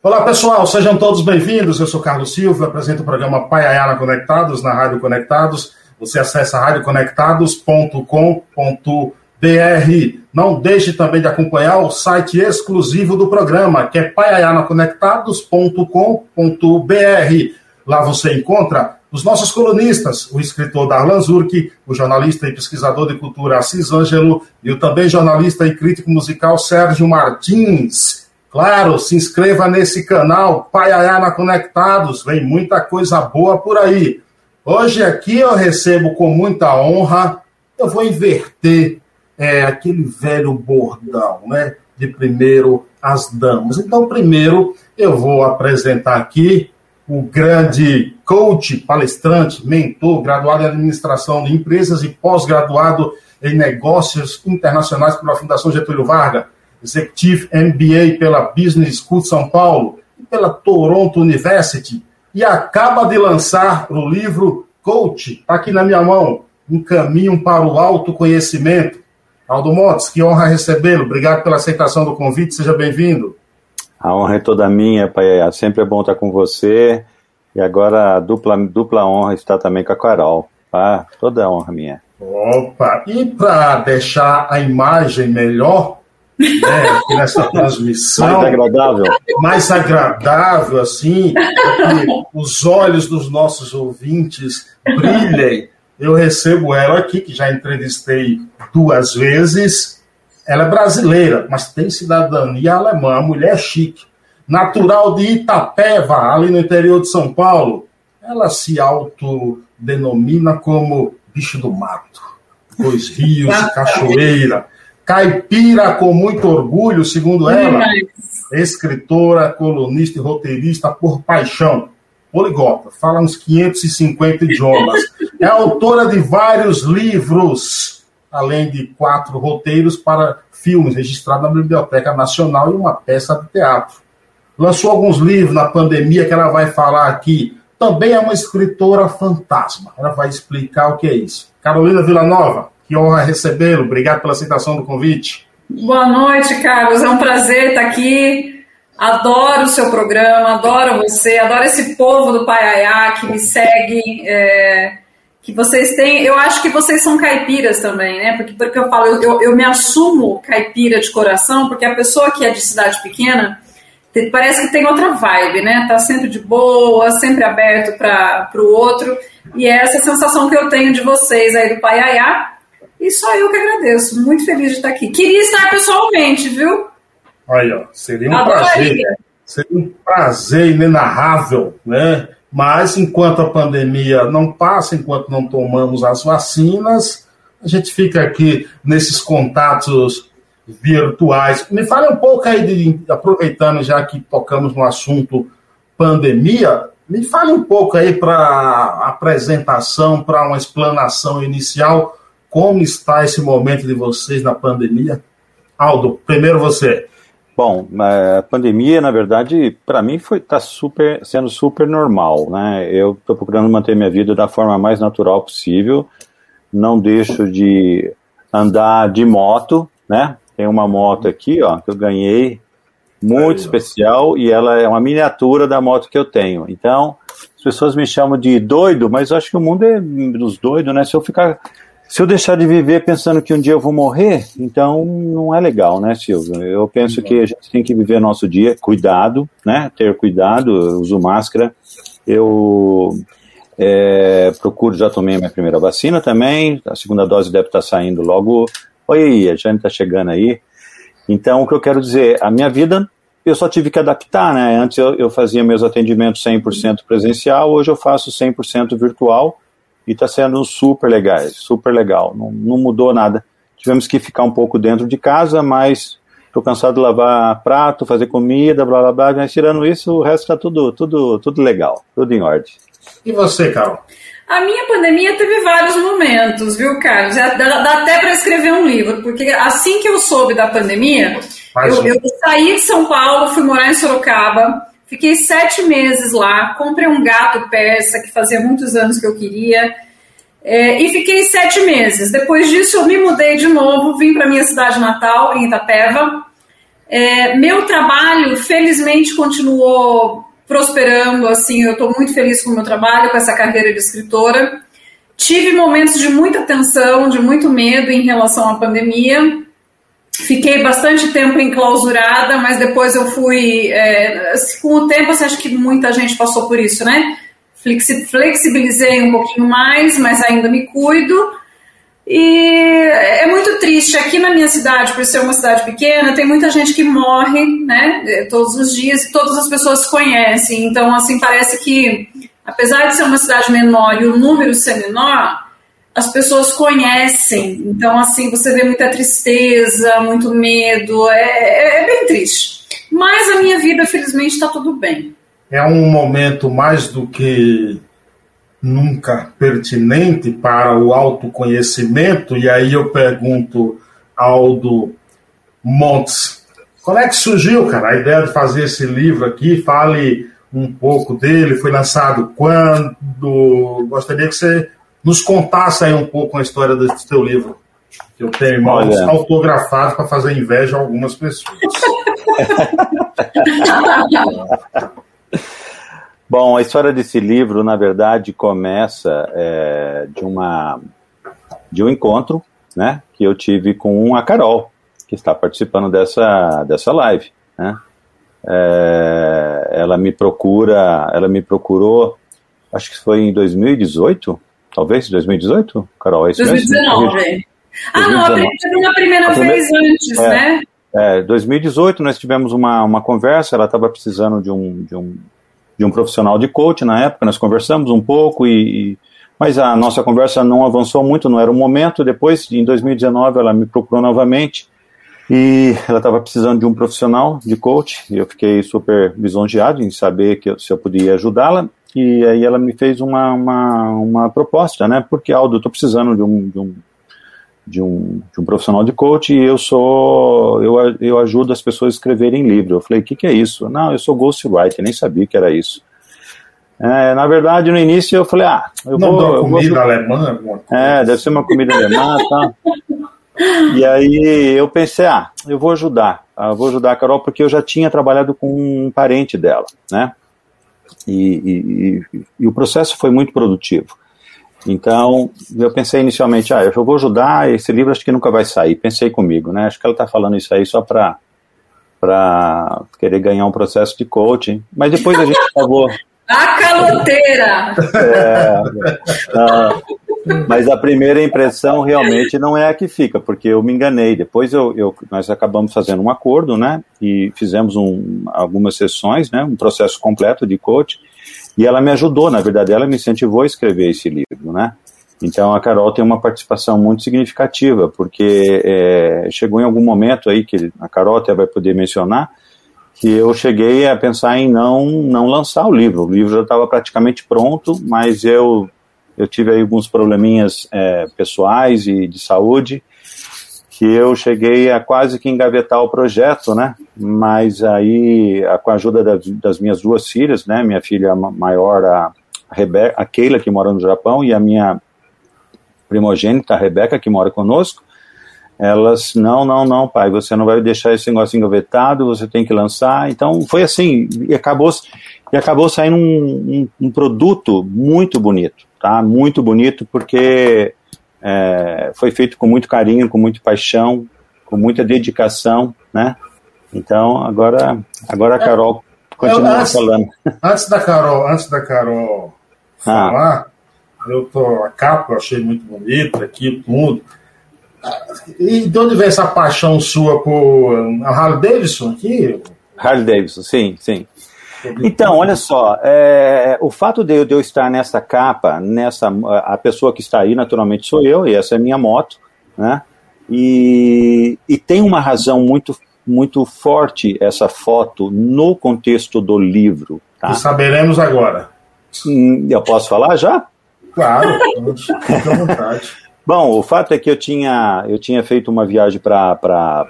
Olá pessoal, sejam todos bem-vindos. Eu sou Carlos Silva, apresento o programa Paiayana Conectados na Rádio Conectados. Você acessa radioconectados.com.br. Não deixe também de acompanhar o site exclusivo do programa, que é paiayanaconectados.com.br. Lá você encontra os nossos colunistas, o escritor Darlan Zurk, o jornalista e pesquisador de cultura Assis Ângelo e o também jornalista e crítico musical Sérgio Martins. Claro, se inscreva nesse canal Paiayana Conectados, vem muita coisa boa por aí. Hoje aqui eu recebo com muita honra, eu vou inverter é, aquele velho bordão, né? De primeiro as damas. Então, primeiro eu vou apresentar aqui o grande coach, palestrante, mentor, graduado em administração de empresas e pós-graduado em negócios internacionais pela Fundação Getúlio Vargas Executive MBA pela Business School de São Paulo e pela Toronto University, e acaba de lançar o livro Coach, está aqui na minha mão, Um Caminho para o Autoconhecimento. Aldo Montes, que honra recebê-lo. Obrigado pela aceitação do convite, seja bem-vindo. A honra é toda minha, pai. É sempre é bom estar com você. E agora a dupla, dupla honra estar também com a Carol. Ah, toda a honra minha. Opa! E para deixar a imagem melhor, né, aqui nessa transmissão. Mais agradável. Mais agradável, assim, que os olhos dos nossos ouvintes brilhem. Eu recebo ela aqui, que já entrevistei duas vezes. Ela é brasileira, mas tem cidadania alemã, mulher chique. Natural de Itapeva, ali no interior de São Paulo. Ela se autodenomina como bicho do mato. Dois rios e cachoeira Caipira com muito orgulho, segundo ela, escritora, colunista e roteirista por paixão. Poligota, fala uns 550 idiomas. É autora de vários livros, além de quatro roteiros para filmes registrados na Biblioteca Nacional e uma peça de teatro. Lançou alguns livros na pandemia que ela vai falar aqui. Também é uma escritora fantasma. Ela vai explicar o que é isso. Carolina Villanova, que honra recebê-lo. Obrigado pela aceitação do convite. Boa noite, Carlos. É um prazer estar aqui. Adoro o seu programa, adoro você, adoro esse povo do Paiaiá que me segue. É, que vocês têm. Eu acho que vocês são caipiras também, né? Porque, porque eu falo, eu, eu me assumo caipira de coração, porque a pessoa que é de cidade pequena parece que tem outra vibe, né? Tá sempre de boa, sempre aberto para o outro. E é essa sensação que eu tenho de vocês aí do Paiaiá. E só eu que agradeço. Muito feliz de estar aqui. Queria estar pessoalmente, viu? Aí, ó, seria um Adoraria. prazer. Seria um prazer inenarrável, né? Mas enquanto a pandemia não passa, enquanto não tomamos as vacinas, a gente fica aqui nesses contatos virtuais. Me fale um pouco aí, de, aproveitando já que tocamos no assunto pandemia, me fale um pouco aí para apresentação, para uma explanação inicial como está esse momento de vocês na pandemia? Aldo, primeiro você. Bom, a pandemia, na verdade, para mim foi tá super sendo super normal, né? Eu estou procurando manter minha vida da forma mais natural possível. Não deixo de andar de moto, né? Tem uma moto aqui, ó, que eu ganhei muito Aí, especial e ela é uma miniatura da moto que eu tenho. Então, as pessoas me chamam de doido, mas eu acho que o mundo é dos doidos, né? Se eu ficar se eu deixar de viver pensando que um dia eu vou morrer, então não é legal, né, Silvio? Eu penso que a gente tem que viver nosso dia, cuidado, né? Ter cuidado, uso máscara. Eu é, procuro, já tomei minha primeira vacina também, a segunda dose deve estar saindo logo. Oi, a Jane está chegando aí. Então, o que eu quero dizer, a minha vida eu só tive que adaptar, né? Antes eu, eu fazia meus atendimentos 100% presencial, hoje eu faço 100% virtual e está sendo super legal, super legal, não, não mudou nada. Tivemos que ficar um pouco dentro de casa, mas estou cansado de lavar prato, fazer comida, blá blá blá, mas tirando isso, o resto está tudo, tudo, tudo legal, tudo em ordem. E você, Carol? A minha pandemia teve vários momentos, viu, Carlos? Dá, dá até para escrever um livro, porque assim que eu soube da pandemia, eu, eu, saí de São Paulo, fui morar em Sorocaba, Fiquei sete meses lá, comprei um gato persa que fazia muitos anos que eu queria. É, e fiquei sete meses. Depois disso, eu me mudei de novo, vim para minha cidade natal, em Itapeva. É, meu trabalho, felizmente, continuou prosperando, assim, eu estou muito feliz com o meu trabalho, com essa carreira de escritora. Tive momentos de muita tensão, de muito medo em relação à pandemia. Fiquei bastante tempo enclausurada, mas depois eu fui. É, com o tempo, você acha que muita gente passou por isso, né? Flexibilizei um pouquinho mais, mas ainda me cuido. E é muito triste. Aqui na minha cidade, por ser uma cidade pequena, tem muita gente que morre, né? Todos os dias todas as pessoas conhecem. Então, assim, parece que, apesar de ser uma cidade menor e o número ser menor, as pessoas conhecem. Então, assim, você vê muita tristeza, muito medo. É, é, é bem triste. Mas a minha vida, felizmente, está tudo bem. É um momento mais do que nunca pertinente para o autoconhecimento, e aí eu pergunto Aldo Montes, como é que surgiu, cara, a ideia de fazer esse livro aqui? Fale um pouco dele, foi lançado quando? Gostaria que você nos contasse aí um pouco a história desse teu livro. Que eu tenho irmãos Olha. autografados para fazer inveja a algumas pessoas. Bom, a história desse livro, na verdade, começa é, de uma de um encontro, né, que eu tive com a Carol, que está participando dessa dessa live, né? É, ela me procura, ela me procurou, acho que foi em 2018, talvez 2018, Carol, é isso 2019. Mesmo? Ah, 2019. não, a uma primeira, primeira vez antes, é, né? É, 2018 nós tivemos uma, uma conversa, ela estava precisando de um, de um de um profissional de coach na época, nós conversamos um pouco e, e mas a nossa conversa não avançou muito, não era o momento. Depois, em 2019, ela me procurou novamente e ela estava precisando de um profissional de coach. E eu fiquei super lisonjeado em saber que eu, se eu podia ajudá-la. E aí ela me fez uma, uma, uma proposta, né? Porque, Aldo, eu estou precisando de um, de um de um, de um profissional de coach e eu sou eu, eu ajudo as pessoas a escreverem livro. Eu falei, o que, que é isso? Não, eu sou ghostwriter, nem sabia que era isso. É, na verdade, no início eu falei, ah, eu Não vou. Não comida vou... alemã? É, deve ser uma comida alemã, tá? E aí eu pensei, ah, eu vou ajudar, eu vou ajudar a Carol porque eu já tinha trabalhado com um parente dela, né? E, e, e, o processo foi muito produtivo. Então, eu pensei inicialmente, ah, eu vou ajudar, esse livro acho que nunca vai sair. Pensei comigo, né? Acho que ela está falando isso aí só para para querer ganhar um processo de coaching. Mas depois a gente acabou. A caloteira! É, mas a primeira impressão realmente não é a que fica, porque eu me enganei. Depois eu, eu nós acabamos fazendo um acordo, né? E fizemos um, algumas sessões, né? Um processo completo de coaching. E ela me ajudou, na verdade, ela me incentivou a escrever esse livro, né? Então a Carol tem uma participação muito significativa, porque é, chegou em algum momento aí que a Carol até vai poder mencionar que eu cheguei a pensar em não não lançar o livro. O livro já estava praticamente pronto, mas eu eu tive aí alguns probleminhas é, pessoais e de saúde que eu cheguei a quase que engavetar o projeto, né? Mas aí, com a ajuda das, minhas duas filhas, né? Minha filha maior, a, Rebeca, a Keila, que mora no Japão, e a minha primogênita, a Rebeca, que mora conosco, elas, não, não, não, pai, você não vai deixar esse negócio engavetado, você tem que lançar. Então, foi assim, e acabou, e acabou saindo um, um, um produto muito bonito, tá? Muito bonito, porque é, foi feito com muito carinho, com muita paixão, com muita dedicação, né? Então, agora, agora a Carol continua eu, antes, falando. Antes da Carol, antes da Carol ah. falar, eu tô, a capa eu achei muito bonita aqui, tudo. E de onde vem essa paixão sua por Harley Davidson aqui? Harley Davidson, sim, sim. Então, olha só, é, o fato de eu, de eu, estar nessa capa, nessa a pessoa que está aí, naturalmente sou eu, e essa é a minha moto, né? E, e tem uma razão muito, muito forte essa foto no contexto do livro. Tá? E saberemos agora. Hum, eu posso falar já? Claro, fica à vontade. Bom, o fato é que eu tinha, eu tinha feito uma viagem para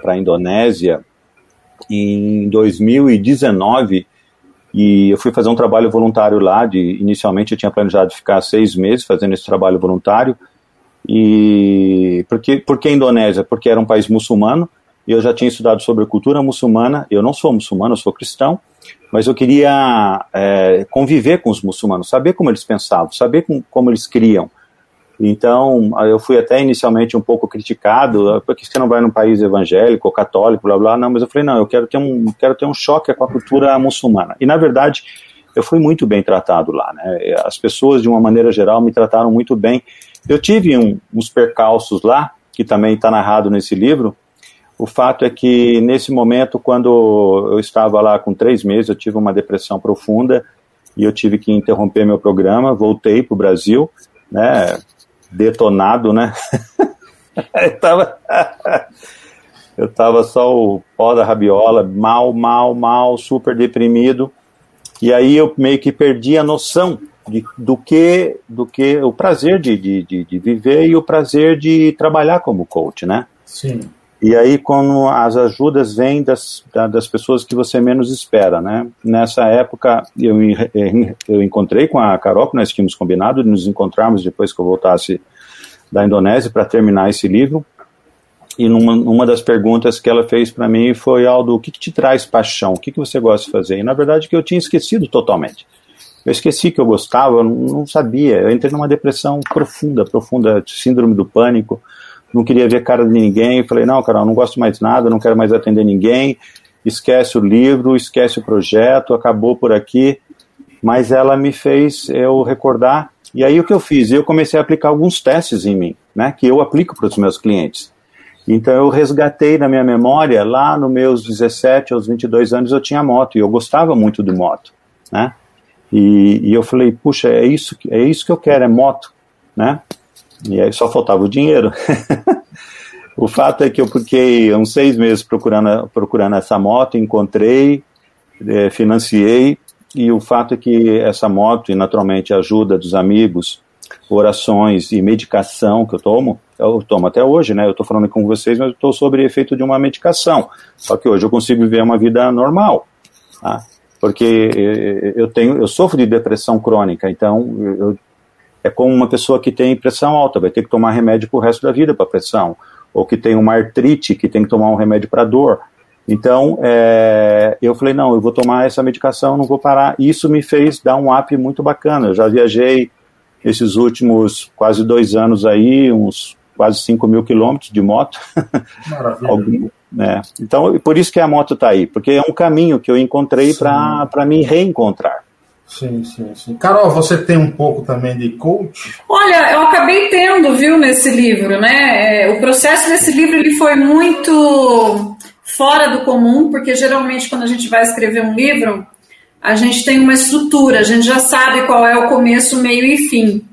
a Indonésia em 2019 e eu fui fazer um trabalho voluntário lá. De, inicialmente eu tinha planejado ficar seis meses fazendo esse trabalho voluntário. E por que, que Indonésia? Porque era um país muçulmano e eu já tinha estudado sobre cultura muçulmana. Eu não sou muçulmano, eu sou cristão, mas eu queria é, conviver com os muçulmanos, saber como eles pensavam, saber com, como eles criam. Então, eu fui até inicialmente um pouco criticado, ah, porque você não vai num país evangélico, católico, blá blá, não, mas eu falei, não, eu quero ter um, quero ter um choque com a cultura muçulmana. E, na verdade, eu fui muito bem tratado lá, né? As pessoas, de uma maneira geral, me trataram muito bem. Eu tive um, uns percalços lá, que também está narrado nesse livro. O fato é que, nesse momento, quando eu estava lá com três meses, eu tive uma depressão profunda e eu tive que interromper meu programa, voltei para o Brasil, né? Detonado, né? eu, tava, eu tava só o pó da rabiola, mal, mal, mal, super deprimido. E aí eu meio que perdi a noção de, do que do que o prazer de, de, de, viver e o prazer de trabalhar como coach, né? Sim. E aí, quando as ajudas vêm das, das pessoas que você menos espera, né? Nessa época, eu, eu encontrei com a Carol, que nós tínhamos combinado de nos encontrarmos depois que eu voltasse da Indonésia para terminar esse livro. E numa, numa das perguntas que ela fez para mim foi, Aldo, o que, que, te traz paixão? O que, que você gosta de fazer? E na verdade que eu tinha esquecido totalmente. Eu esqueci que eu gostava, eu não sabia. Eu entrei numa depressão profunda, profunda, síndrome do pânico não queria ver cara de ninguém. Falei, não, Carol, não gosto mais nada, não quero mais atender ninguém. Esquece o livro, esquece o projeto, acabou por aqui. Mas ela me fez eu recordar. E aí o que eu fiz? Eu comecei a aplicar alguns testes em mim, né, que eu aplico para os meus clientes. Então eu resgatei na minha memória, lá nos meus 17 aos 22 anos eu tinha moto e eu gostava muito de moto, né? E, e eu falei, puxa, é isso, é isso que eu quero, é moto, né? E aí só faltava o dinheiro. o fato é que eu fiquei uns seis meses procurando, procurando essa moto, encontrei, é, financiei, e o fato é que essa moto, e naturalmente a ajuda dos amigos, orações e medicação que eu tomo, eu tomo até hoje, né? Eu estou falando com vocês, mas eu estou sob efeito de uma medicação. Só que hoje eu consigo viver uma vida normal, tá? Porque eh, eu tenho, eu sofro de depressão crônica, então eu é como uma pessoa que tem pressão alta, vai ter que tomar remédio para o resto da vida para pressão, ou que tem uma artrite, que tem que tomar um remédio para dor. Então, é, eu falei, não, eu vou tomar essa medicação, não vou parar. Isso me fez dar um up muito bacana. Eu já viajei esses últimos quase dois anos aí, uns quase 5 mil quilômetros de moto. Maravilha. é. Então, por isso que a moto está aí, porque é um caminho que eu encontrei para me reencontrar. Sim, sim, sim. Carol, você tem um pouco também de coach? Olha, eu acabei tendo, viu, nesse livro, né? É, o processo desse livro ele foi muito fora do comum, porque geralmente quando a gente vai escrever um livro, a gente tem uma estrutura, a gente já sabe qual é o começo, meio e fim.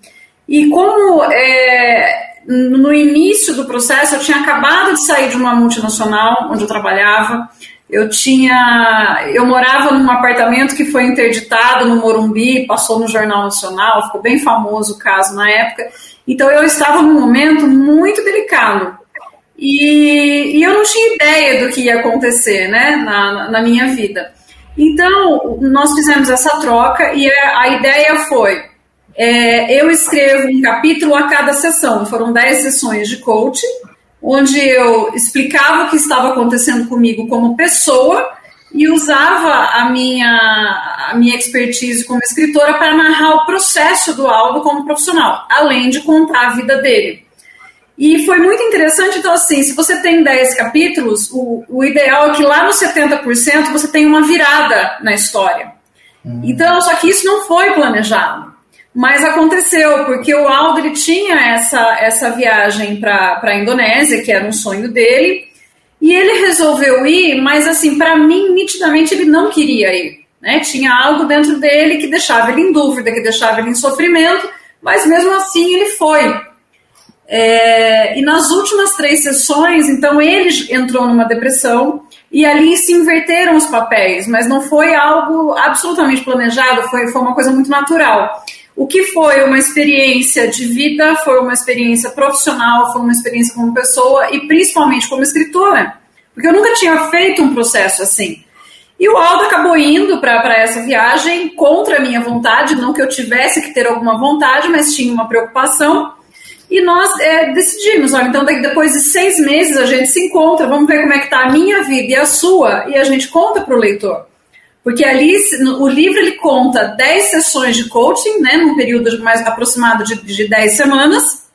E como é, no início do processo eu tinha acabado de sair de uma multinacional onde eu trabalhava, eu tinha, eu morava num apartamento que foi interditado no Morumbi, passou no Jornal Nacional, ficou bem famoso o caso na época. Então eu estava num momento muito delicado. E, e eu não tinha ideia do que ia acontecer né, na, na minha vida. Então, nós fizemos essa troca e a, a ideia foi: é, eu escrevo um capítulo a cada sessão. Foram 10 sessões de coaching onde eu explicava o que estava acontecendo comigo como pessoa e usava a minha, a minha expertise como escritora para narrar o processo do Aldo como profissional, além de contar a vida dele. E foi muito interessante, então assim, se você tem 10 capítulos, o, o ideal é que lá nos 70% você tenha uma virada na história. Hum. Então, só que isso não foi planejado. Mas aconteceu, porque o Aldo ele tinha essa, essa viagem para a Indonésia, que era um sonho dele, e ele resolveu ir, mas assim, para mim, nitidamente ele não queria ir. Né? Tinha algo dentro dele que deixava ele em dúvida, que deixava ele em sofrimento, mas mesmo assim ele foi. É, e nas últimas três sessões, então ele entrou numa depressão e ali se inverteram os papéis, mas não foi algo absolutamente planejado, foi, foi uma coisa muito natural. O que foi uma experiência de vida, foi uma experiência profissional, foi uma experiência como pessoa e principalmente como escritora, porque eu nunca tinha feito um processo assim. E o Aldo acabou indo para essa viagem contra a minha vontade, não que eu tivesse que ter alguma vontade, mas tinha uma preocupação. E nós é, decidimos, olha, então depois de seis meses a gente se encontra, vamos ver como é que está a minha vida e a sua, e a gente conta para o leitor. Porque ali, o livro ele conta 10 sessões de coaching, né, num período mais aproximado de, de 10 semanas,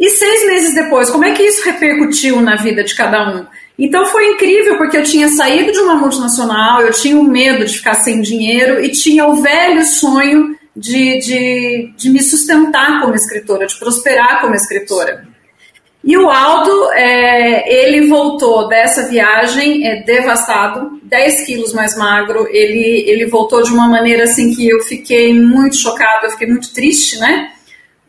e seis meses depois, como é que isso repercutiu na vida de cada um? Então foi incrível, porque eu tinha saído de uma multinacional, eu tinha o medo de ficar sem dinheiro e tinha o velho sonho de, de, de me sustentar como escritora, de prosperar como escritora. E o Aldo, é, ele voltou dessa viagem é, devastado, 10 quilos mais magro. Ele, ele voltou de uma maneira assim que eu fiquei muito chocada, eu fiquei muito triste, né?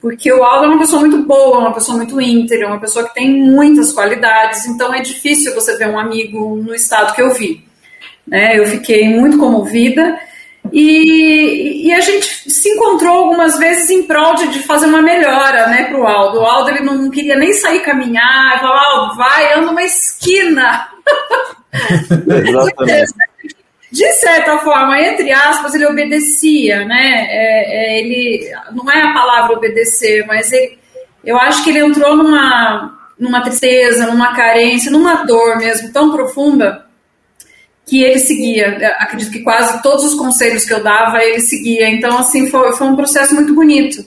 Porque o Aldo é uma pessoa muito boa, uma pessoa muito íntegra, uma pessoa que tem muitas qualidades, então é difícil você ver um amigo no estado que eu vi. Né? Eu fiquei muito comovida. E, e, a gente se encontrou algumas vezes em prol de, de fazer uma melhora né, para o Aldo. O Aldo ele não queria nem sair caminhar, falava, Aldo, vai, anda uma esquina. Exatamente. de certa forma, entre aspas, ele obedecia, né? É, é, ele não é a palavra obedecer, mas ele, eu acho que ele entrou numa, numa tristeza, numa carência, numa dor mesmo tão profunda que ele seguia. Acredito que quase todos os conselhos que eu dava ele seguia. Então, assim, foi, foi um processo muito bonito.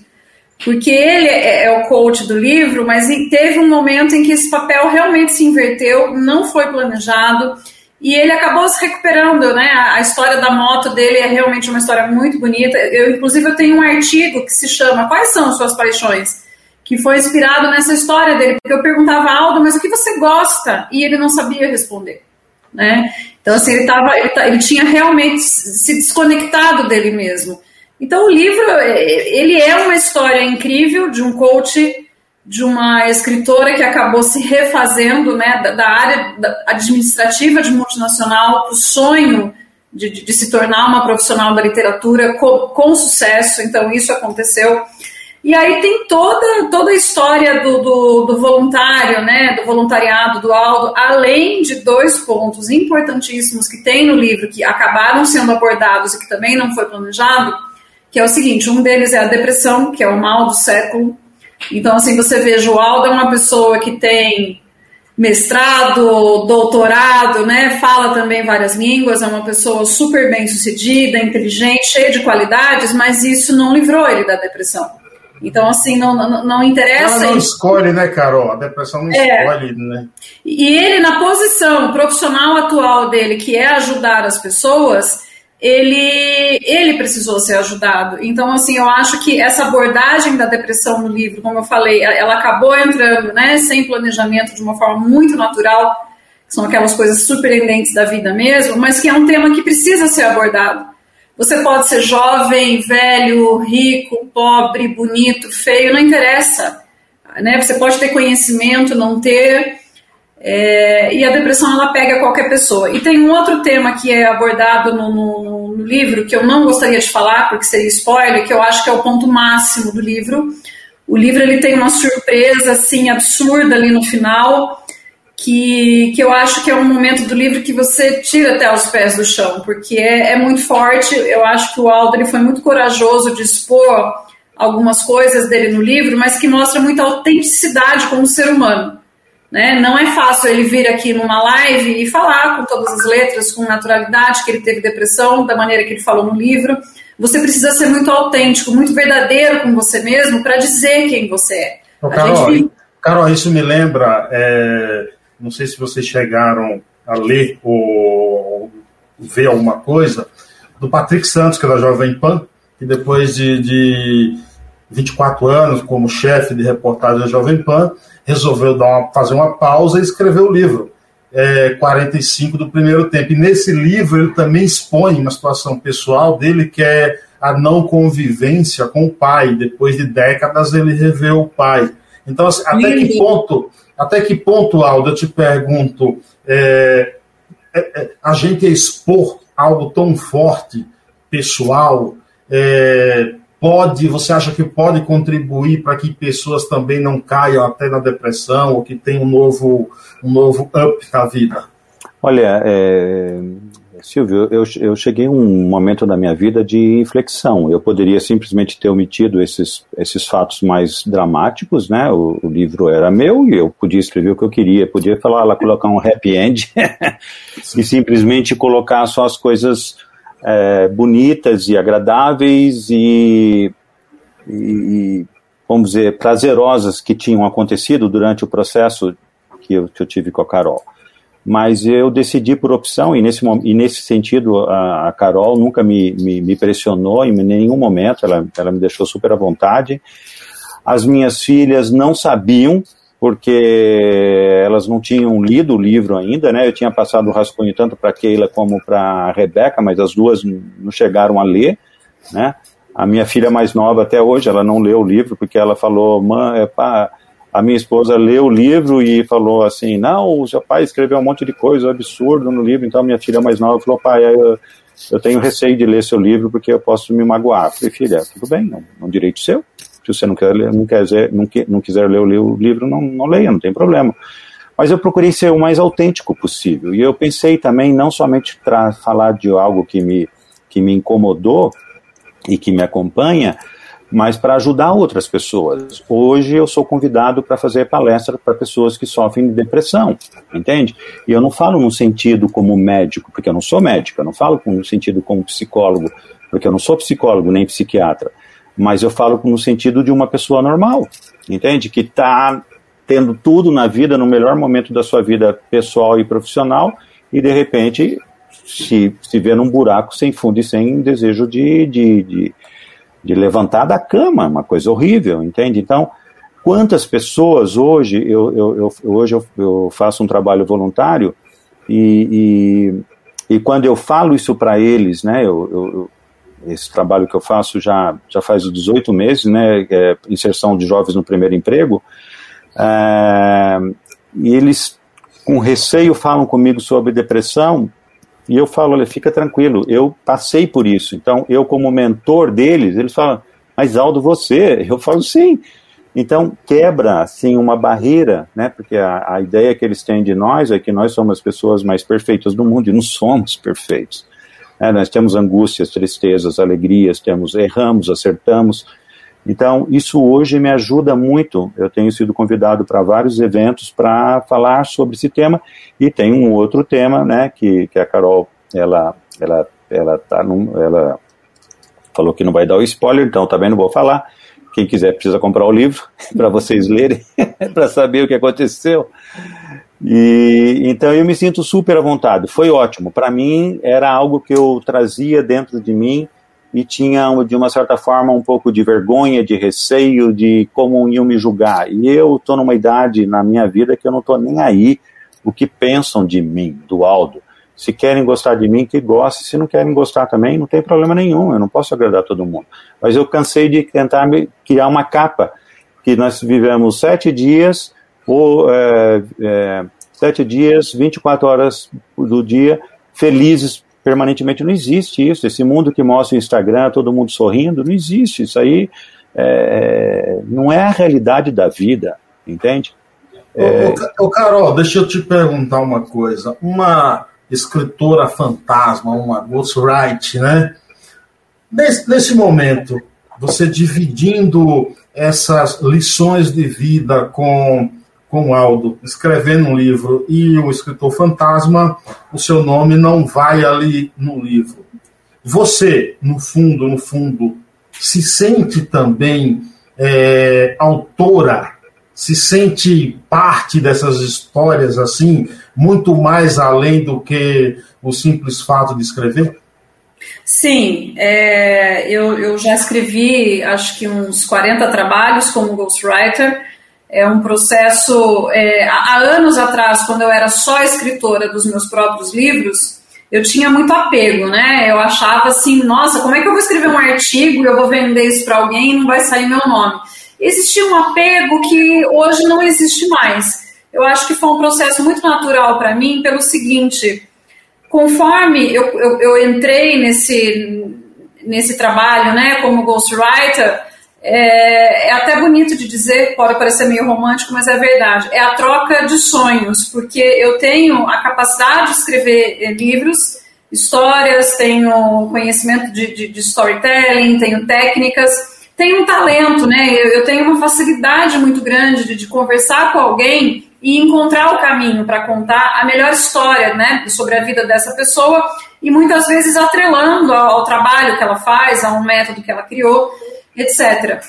Porque ele é, é o coach do livro, mas teve um momento em que esse papel realmente se inverteu, não foi planejado e ele acabou se recuperando, né? A história da moto dele é realmente uma história muito bonita. Eu, inclusive, eu tenho um artigo que se chama Quais são as suas paixões? Que foi inspirado nessa história dele, porque eu perguntava Aldo, mas o que você gosta? E ele não sabia responder né? Então, assim, ele, tava, ele, tinha realmente se desconectado dele mesmo. Então, o livro, ele é uma história incrível de um coach, de uma escritora que acabou se refazendo, né, da, da área administrativa de multinacional para o sonho de, de, de, se tornar uma profissional da literatura com, com sucesso. Então, isso aconteceu. E aí tem toda, toda a história do, do, do, voluntário, né, do voluntariado do Aldo, além de dois pontos importantíssimos que tem no livro, que acabaram sendo abordados e que também não foi planejado, que é o seguinte, um deles é a depressão, que é o mal do século. Então, assim, você veja, o Aldo é uma pessoa que tem mestrado, doutorado, né, fala também várias línguas, é uma pessoa super bem sucedida, inteligente, cheia de qualidades, mas isso não livrou ele da depressão. Então, assim, não, não, não interessa. Ela não escolhe, né, Carol? A depressão não é. escolhe, né? E ele, na posição profissional atual dele, que é ajudar as pessoas, ele, ele precisou ser ajudado. Então, assim, eu acho que essa abordagem da depressão no livro, como eu falei, ela acabou entrando, né, sem planejamento, de uma forma muito natural, que são aquelas coisas surpreendentes da vida mesmo, mas que é um tema que precisa ser abordado. Você pode ser jovem, velho, rico, pobre, bonito, feio, não interessa. Né? Você pode ter conhecimento, não ter. É, e a depressão ela pega qualquer pessoa. E tem um outro tema que é abordado no, no, no, livro que eu não gostaria de falar porque seria spoiler, que eu acho que é o ponto máximo do livro. O livro ele tem uma surpresa assim absurda ali no final que, que eu acho que é um momento do livro que você tira até os pés do chão, porque é, é muito forte. Eu acho que o Aldo ele foi muito corajoso de expor algumas coisas dele no livro, mas que mostra muita autenticidade como ser humano. Né? Não é fácil ele vir aqui numa live e falar com todas as letras, com naturalidade, que ele teve depressão, da maneira que ele falou no livro. Você precisa ser muito autêntico, muito verdadeiro com você mesmo para dizer quem você é. Ô, Carol, gente... Carol, isso me lembra é, não sei se vocês chegaram a ler ou ver alguma coisa, do Patrick Santos, que é da Jovem Pan, que depois de, de 24 anos como chefe de reportagem da Jovem Pan, resolveu dar uma, fazer uma pausa e escrever o livro. É, 45 do primeiro tempo. E nesse livro ele também expõe uma situação pessoal dele que é a não convivência com o pai. Depois de décadas ele revê o pai. Então, assim, até que ponto até que ponto, Aldo, eu te pergunto, é, é, é, a gente expor algo tão forte, pessoal, é, pode, você acha que pode contribuir para que pessoas também não caiam até na depressão ou que tenham um novo, um novo up na vida? Olha, é, Silvio, eu, eu cheguei a um momento da minha vida de inflexão. Eu poderia simplesmente ter omitido esses, esses fatos mais dramáticos, né? O, o livro era meu e eu podia escrever o que eu queria. Podia falar lá, colocar um happy end e simplesmente colocar só as coisas é, bonitas e agradáveis e, e, vamos dizer, prazerosas que tinham acontecido durante o processo que eu, que eu tive com a Carol mas eu decidi por opção, e nesse, e nesse sentido a, a Carol nunca me, me, me, pressionou em nenhum momento, ela, ela me deixou super à vontade. As minhas filhas não sabiam, porque elas não tinham lido o livro ainda, né? Eu tinha passado o rascunho tanto para Keila como para Rebeca, mas as duas não chegaram a ler, né? A minha filha mais nova até hoje, ela não leu o livro porque ela falou, mãe, pá, a minha esposa leu o livro e falou assim: Não, o seu pai escreveu um monte de coisa absurdo no livro. Então, minha filha mais nova falou: Pai, eu, eu tenho receio de ler seu livro porque eu posso me magoar. Eu falei: Filha, tudo bem, é um direito seu. Se você não, quer ler, não, quiser, não, não quiser ler o livro, não, não leia, não tem problema. Mas eu procurei ser o mais autêntico possível. E eu pensei também, não somente falar de algo que me, que me incomodou e que me acompanha, mas para ajudar outras pessoas. Hoje eu sou convidado para fazer palestra para pessoas que sofrem de depressão, entende? E eu não falo no sentido como médico, porque eu não sou médico, eu não falo no sentido como psicólogo, porque eu não sou psicólogo nem psiquiatra, mas eu falo no sentido de uma pessoa normal, entende? Que está tendo tudo na vida, no melhor momento da sua vida pessoal e profissional, e de repente se, se vê num buraco sem fundo e sem desejo de, de, de de levantar da cama, uma coisa horrível, entende? Então, quantas pessoas hoje, eu, eu, eu hoje eu, eu, faço um trabalho voluntário e, e, e quando eu falo isso para eles, né, eu, esse trabalho que eu faço já, já faz 18 meses, né, é inserção de jovens no primeiro emprego, é, e eles com receio falam comigo sobre depressão, e eu falo, olha, fica tranquilo, eu passei por isso. Então, eu como mentor deles, eles falam, mas Aldo, você? Eu falo, sim. Então, quebra, assim, uma barreira, né? Porque a, a ideia que eles têm de nós é que nós somos as pessoas mais perfeitas do mundo, e não somos perfeitos. É, nós temos angústias, tristezas, alegrias, temos erramos, acertamos, então, isso hoje me ajuda muito. Eu tenho sido convidado para vários eventos para falar sobre esse tema e tem um outro tema, né, que, que a Carol, ela, ela, ela tá num, ela falou que não vai dar o spoiler, então também não vou falar. Quem quiser precisa comprar o livro para vocês lerem, para saber o que aconteceu. E então eu me sinto super à vontade. Foi ótimo. Para mim era algo que eu trazia dentro de mim e tinha, de uma certa forma, um pouco de vergonha, de receio de como iam me julgar. E eu estou numa idade na minha vida que eu não estou nem aí o que pensam de mim, do Aldo. Se querem gostar de mim, que gostem. Se não querem gostar também, não tem problema nenhum. Eu não posso agradar todo mundo. Mas eu cansei de tentar criar uma capa que nós vivemos sete dias ou é, é, sete dias, 24 horas do dia, felizes permanentemente. Não existe isso. Esse mundo que mostra o Instagram, todo mundo sorrindo, não existe. Isso aí é, não é a realidade da vida, entende? É... Ô, ô, Carol, deixa eu te perguntar uma coisa. Uma escritora fantasma, uma ghostwriter, né? Nesse, nesse momento, você dividindo essas lições de vida com com Aldo escrevendo um livro e o escritor fantasma, o seu nome não vai ali no livro. Você, no fundo, no fundo, se sente também é, autora, se sente parte dessas histórias assim, muito mais além do que o simples fato de escrever? Sim, é, eu, eu já escrevi acho que uns 40 trabalhos como ghostwriter é um processo. É, há anos atrás, quando eu era só escritora dos meus próprios livros, eu tinha muito apego, né? Eu achava assim, nossa, como é que eu vou escrever um artigo e eu vou vender isso para alguém e não vai sair meu nome? Existia um apego que hoje não existe mais. Eu acho que foi um processo muito natural para mim, pelo seguinte: conforme eu, eu, eu entrei nesse, nesse trabalho, né, como ghostwriter, é, é, até bonito de dizer, pode parecer meio romântico, mas é verdade. É a troca de sonhos, porque eu tenho a capacidade de escrever eh, livros, histórias, tenho conhecimento de, de, de storytelling, tenho técnicas, tenho um talento, né? Eu, eu tenho uma facilidade muito grande de, de conversar com alguém e encontrar o caminho para contar a melhor história, né, sobre a vida dessa pessoa e muitas vezes atrelando ao, ao trabalho que ela faz, a um método que ela criou, etc.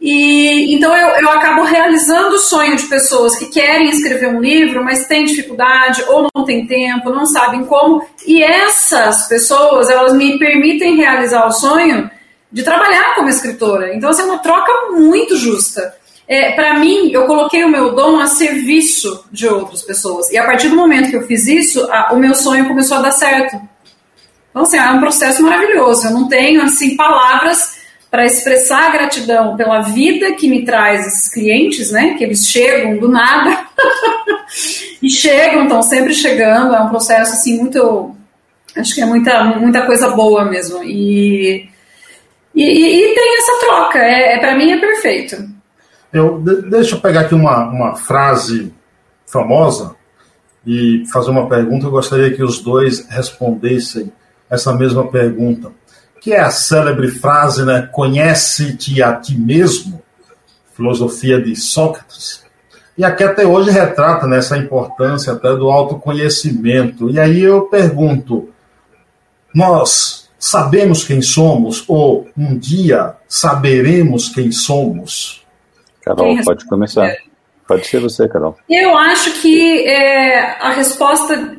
E então eu, eu acabo realizando o sonho de pessoas que querem escrever um livro, mas têm dificuldade ou não têm tempo, não sabem como. E essas pessoas, elas me permitem realizar o sonho de trabalhar como escritora. Então, assim, é uma troca muito justa. É, para mim, eu coloquei o meu dom a serviço de outras pessoas. E a partir do momento que eu fiz isso, a, o meu sonho começou a dar certo. Então, assim, é um processo maravilhoso. Eu não tenho, assim, palavras para expressar gratidão pela vida que me traz esses clientes, né? Que eles chegam do nada e chegam, estão sempre chegando. É um processo assim muito, acho que é muita muita coisa boa mesmo. E e, e tem essa troca. É, é para mim é perfeito. Eu deixa eu pegar aqui uma, uma frase famosa e fazer uma pergunta. Eu gostaria que os dois respondessem essa mesma pergunta que é a célebre frase, né? Conhece-te a ti mesmo, filosofia de Sócrates. E aqui até hoje retrata nessa né, importância até do autoconhecimento. E aí eu pergunto: nós sabemos quem somos ou um dia saberemos quem somos? Carol, pode começar. Pode ser você, Carol. Eu acho que é, a resposta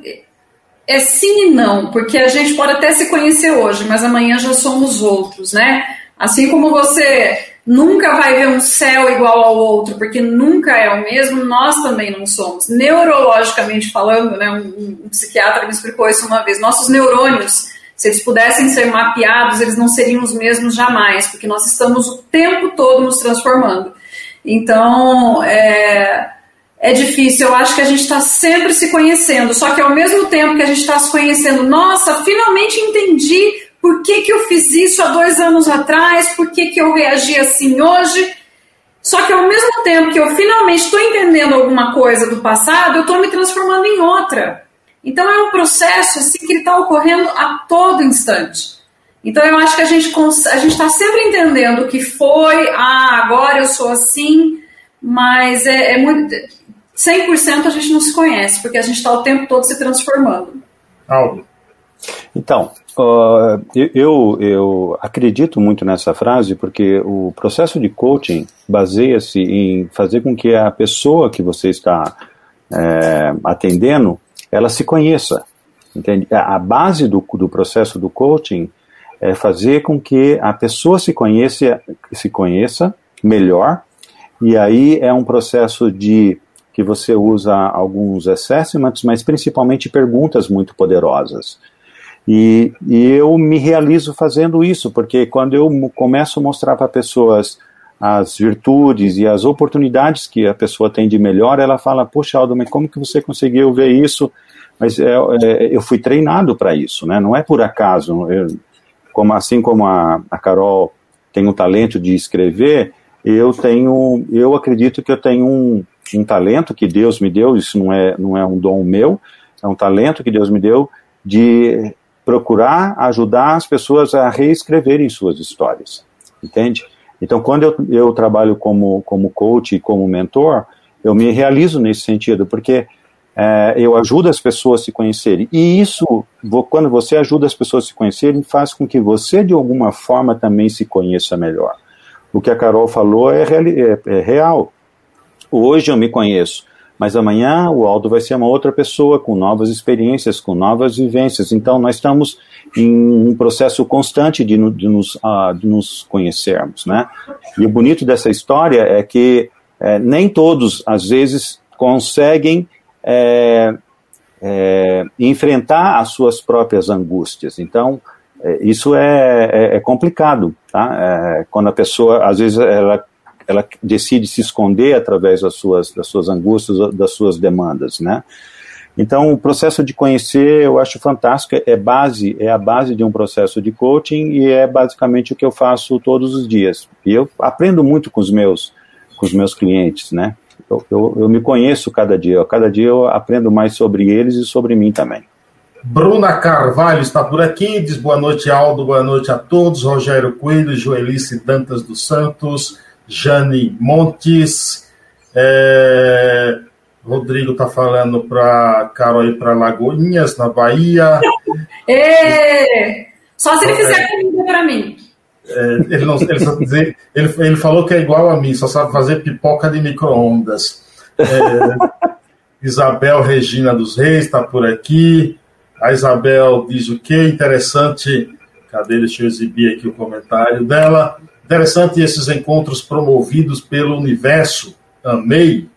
é sim e não, porque a gente pode até se conhecer hoje, mas amanhã já somos outros, né? Assim como você nunca vai ver um céu igual ao outro, porque nunca é o mesmo, nós também não somos. Neurologicamente falando, né, um, um psiquiatra me explicou isso uma vez, nossos neurônios, se eles pudessem ser mapeados, eles não seriam os mesmos jamais, porque nós estamos o tempo todo nos transformando. Então, é, é difícil. Eu acho que a gente está sempre se conhecendo. Só que ao mesmo tempo que a gente está se conhecendo, nossa, finalmente entendi por que, que eu fiz isso há dois anos atrás, por que, que eu reagi assim hoje. Só que ao mesmo tempo que eu finalmente estou entendendo alguma coisa do passado, eu estou me transformando em outra. Então é um processo assim, que está ocorrendo a todo instante. Então eu acho que a gente a gente está sempre entendendo o que foi, ah, agora eu sou assim, mas é, é muito 100% a gente não se conhece, porque a gente está o tempo todo se transformando. Aldo. Então, uh, eu, eu acredito muito nessa frase porque o processo de coaching baseia-se em fazer com que a pessoa que você está é, atendendo, ela se conheça. Entende? A base do, do processo do coaching é fazer com que a pessoa se conheça, se conheça melhor, e aí é um processo de que você usa alguns assessments, mas principalmente perguntas muito poderosas. E, e eu me realizo fazendo isso, porque quando eu começo a mostrar para pessoas as virtudes e as oportunidades que a pessoa tem de melhor, ela fala, poxa, Aldo, mas como que você conseguiu ver isso? Mas é, é, eu fui treinado para isso, né? não é por acaso. Eu, como, assim como a, a Carol tem o talento de escrever, eu tenho, eu acredito que eu tenho um, um talento que Deus me deu, isso não é, não é um dom meu, é um talento que Deus me deu de procurar ajudar as pessoas a reescreverem suas histórias, entende? Então, quando eu, eu trabalho como, como coach e como mentor, eu me realizo nesse sentido, porque é, eu ajudo as pessoas a se conhecerem. E isso, quando você ajuda as pessoas a se conhecerem, faz com que você, de alguma forma, também se conheça melhor. O que a Carol falou é, é, é real. Hoje eu me conheço, mas amanhã o Aldo vai ser uma outra pessoa com novas experiências, com novas vivências. Então nós estamos em um processo constante de, de, nos, uh, de nos, conhecermos, né? E o bonito dessa história é que é, nem todos, às vezes, conseguem é, é, enfrentar as suas próprias angústias. Então, isso é, é, é, complicado, tá? Quando a pessoa, às vezes, ela, ela decide se esconder através das suas, das suas angústias, das suas demandas, né? Então, o processo de conhecer eu acho fantástico, é base, é a base de um processo de coaching e é basicamente o que eu faço todos os dias. E eu aprendo muito com os meus, com os meus clientes, né? Eu, eu, eu me conheço cada dia, cada dia eu aprendo mais sobre eles e sobre mim também. Bruna Carvalho está por aqui, diz boa noite, Aldo, boa noite a todos. Rogério Coelho, Joelice Dantas dos Santos, Jane Montes. É... Rodrigo está falando para Carol ir para Lagoinhas, na Bahia. Ê! Só se ele fizer é. comida para mim. É, ele, não, ele, só dizer, ele, ele falou que é igual a mim, só sabe fazer pipoca de micro-ondas. É, Isabel Regina dos Reis está por aqui. A Isabel diz o que? Interessante. Cadê? Deixa eu exibir aqui o comentário dela. Interessante esses encontros promovidos pelo universo. Amei. Muito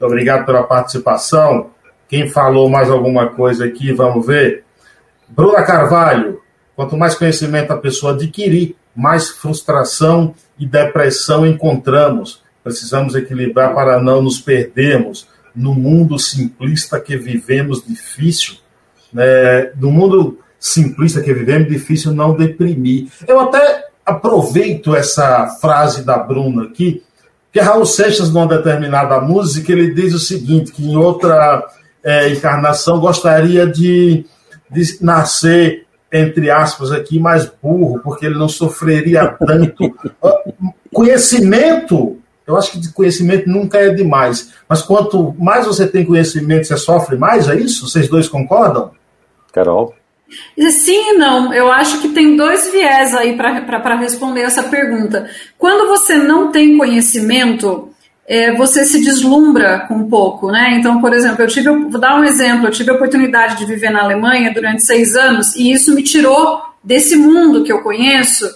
obrigado pela participação. Quem falou mais alguma coisa aqui? Vamos ver. Bruna Carvalho. Quanto mais conhecimento a pessoa adquirir, mais frustração e depressão encontramos. Precisamos equilibrar para não nos perdermos no mundo simplista que vivemos, difícil né, do mundo simplista que vivemos, difícil não deprimir. Eu até aproveito essa frase da Bruna aqui, que Raul Seixas, numa determinada música, ele diz o seguinte, que em outra é, encarnação gostaria de, de nascer, entre aspas, aqui, mais burro, porque ele não sofreria tanto. Conhecimento eu acho que de conhecimento nunca é demais. Mas quanto mais você tem conhecimento, você sofre mais, é isso? Vocês dois concordam? Carol? Sim e não. Eu acho que tem dois viés aí para responder essa pergunta. Quando você não tem conhecimento, é, você se deslumbra um pouco, né? Então, por exemplo, eu tive, vou dar um exemplo, eu tive a oportunidade de viver na Alemanha durante seis anos e isso me tirou desse mundo que eu conheço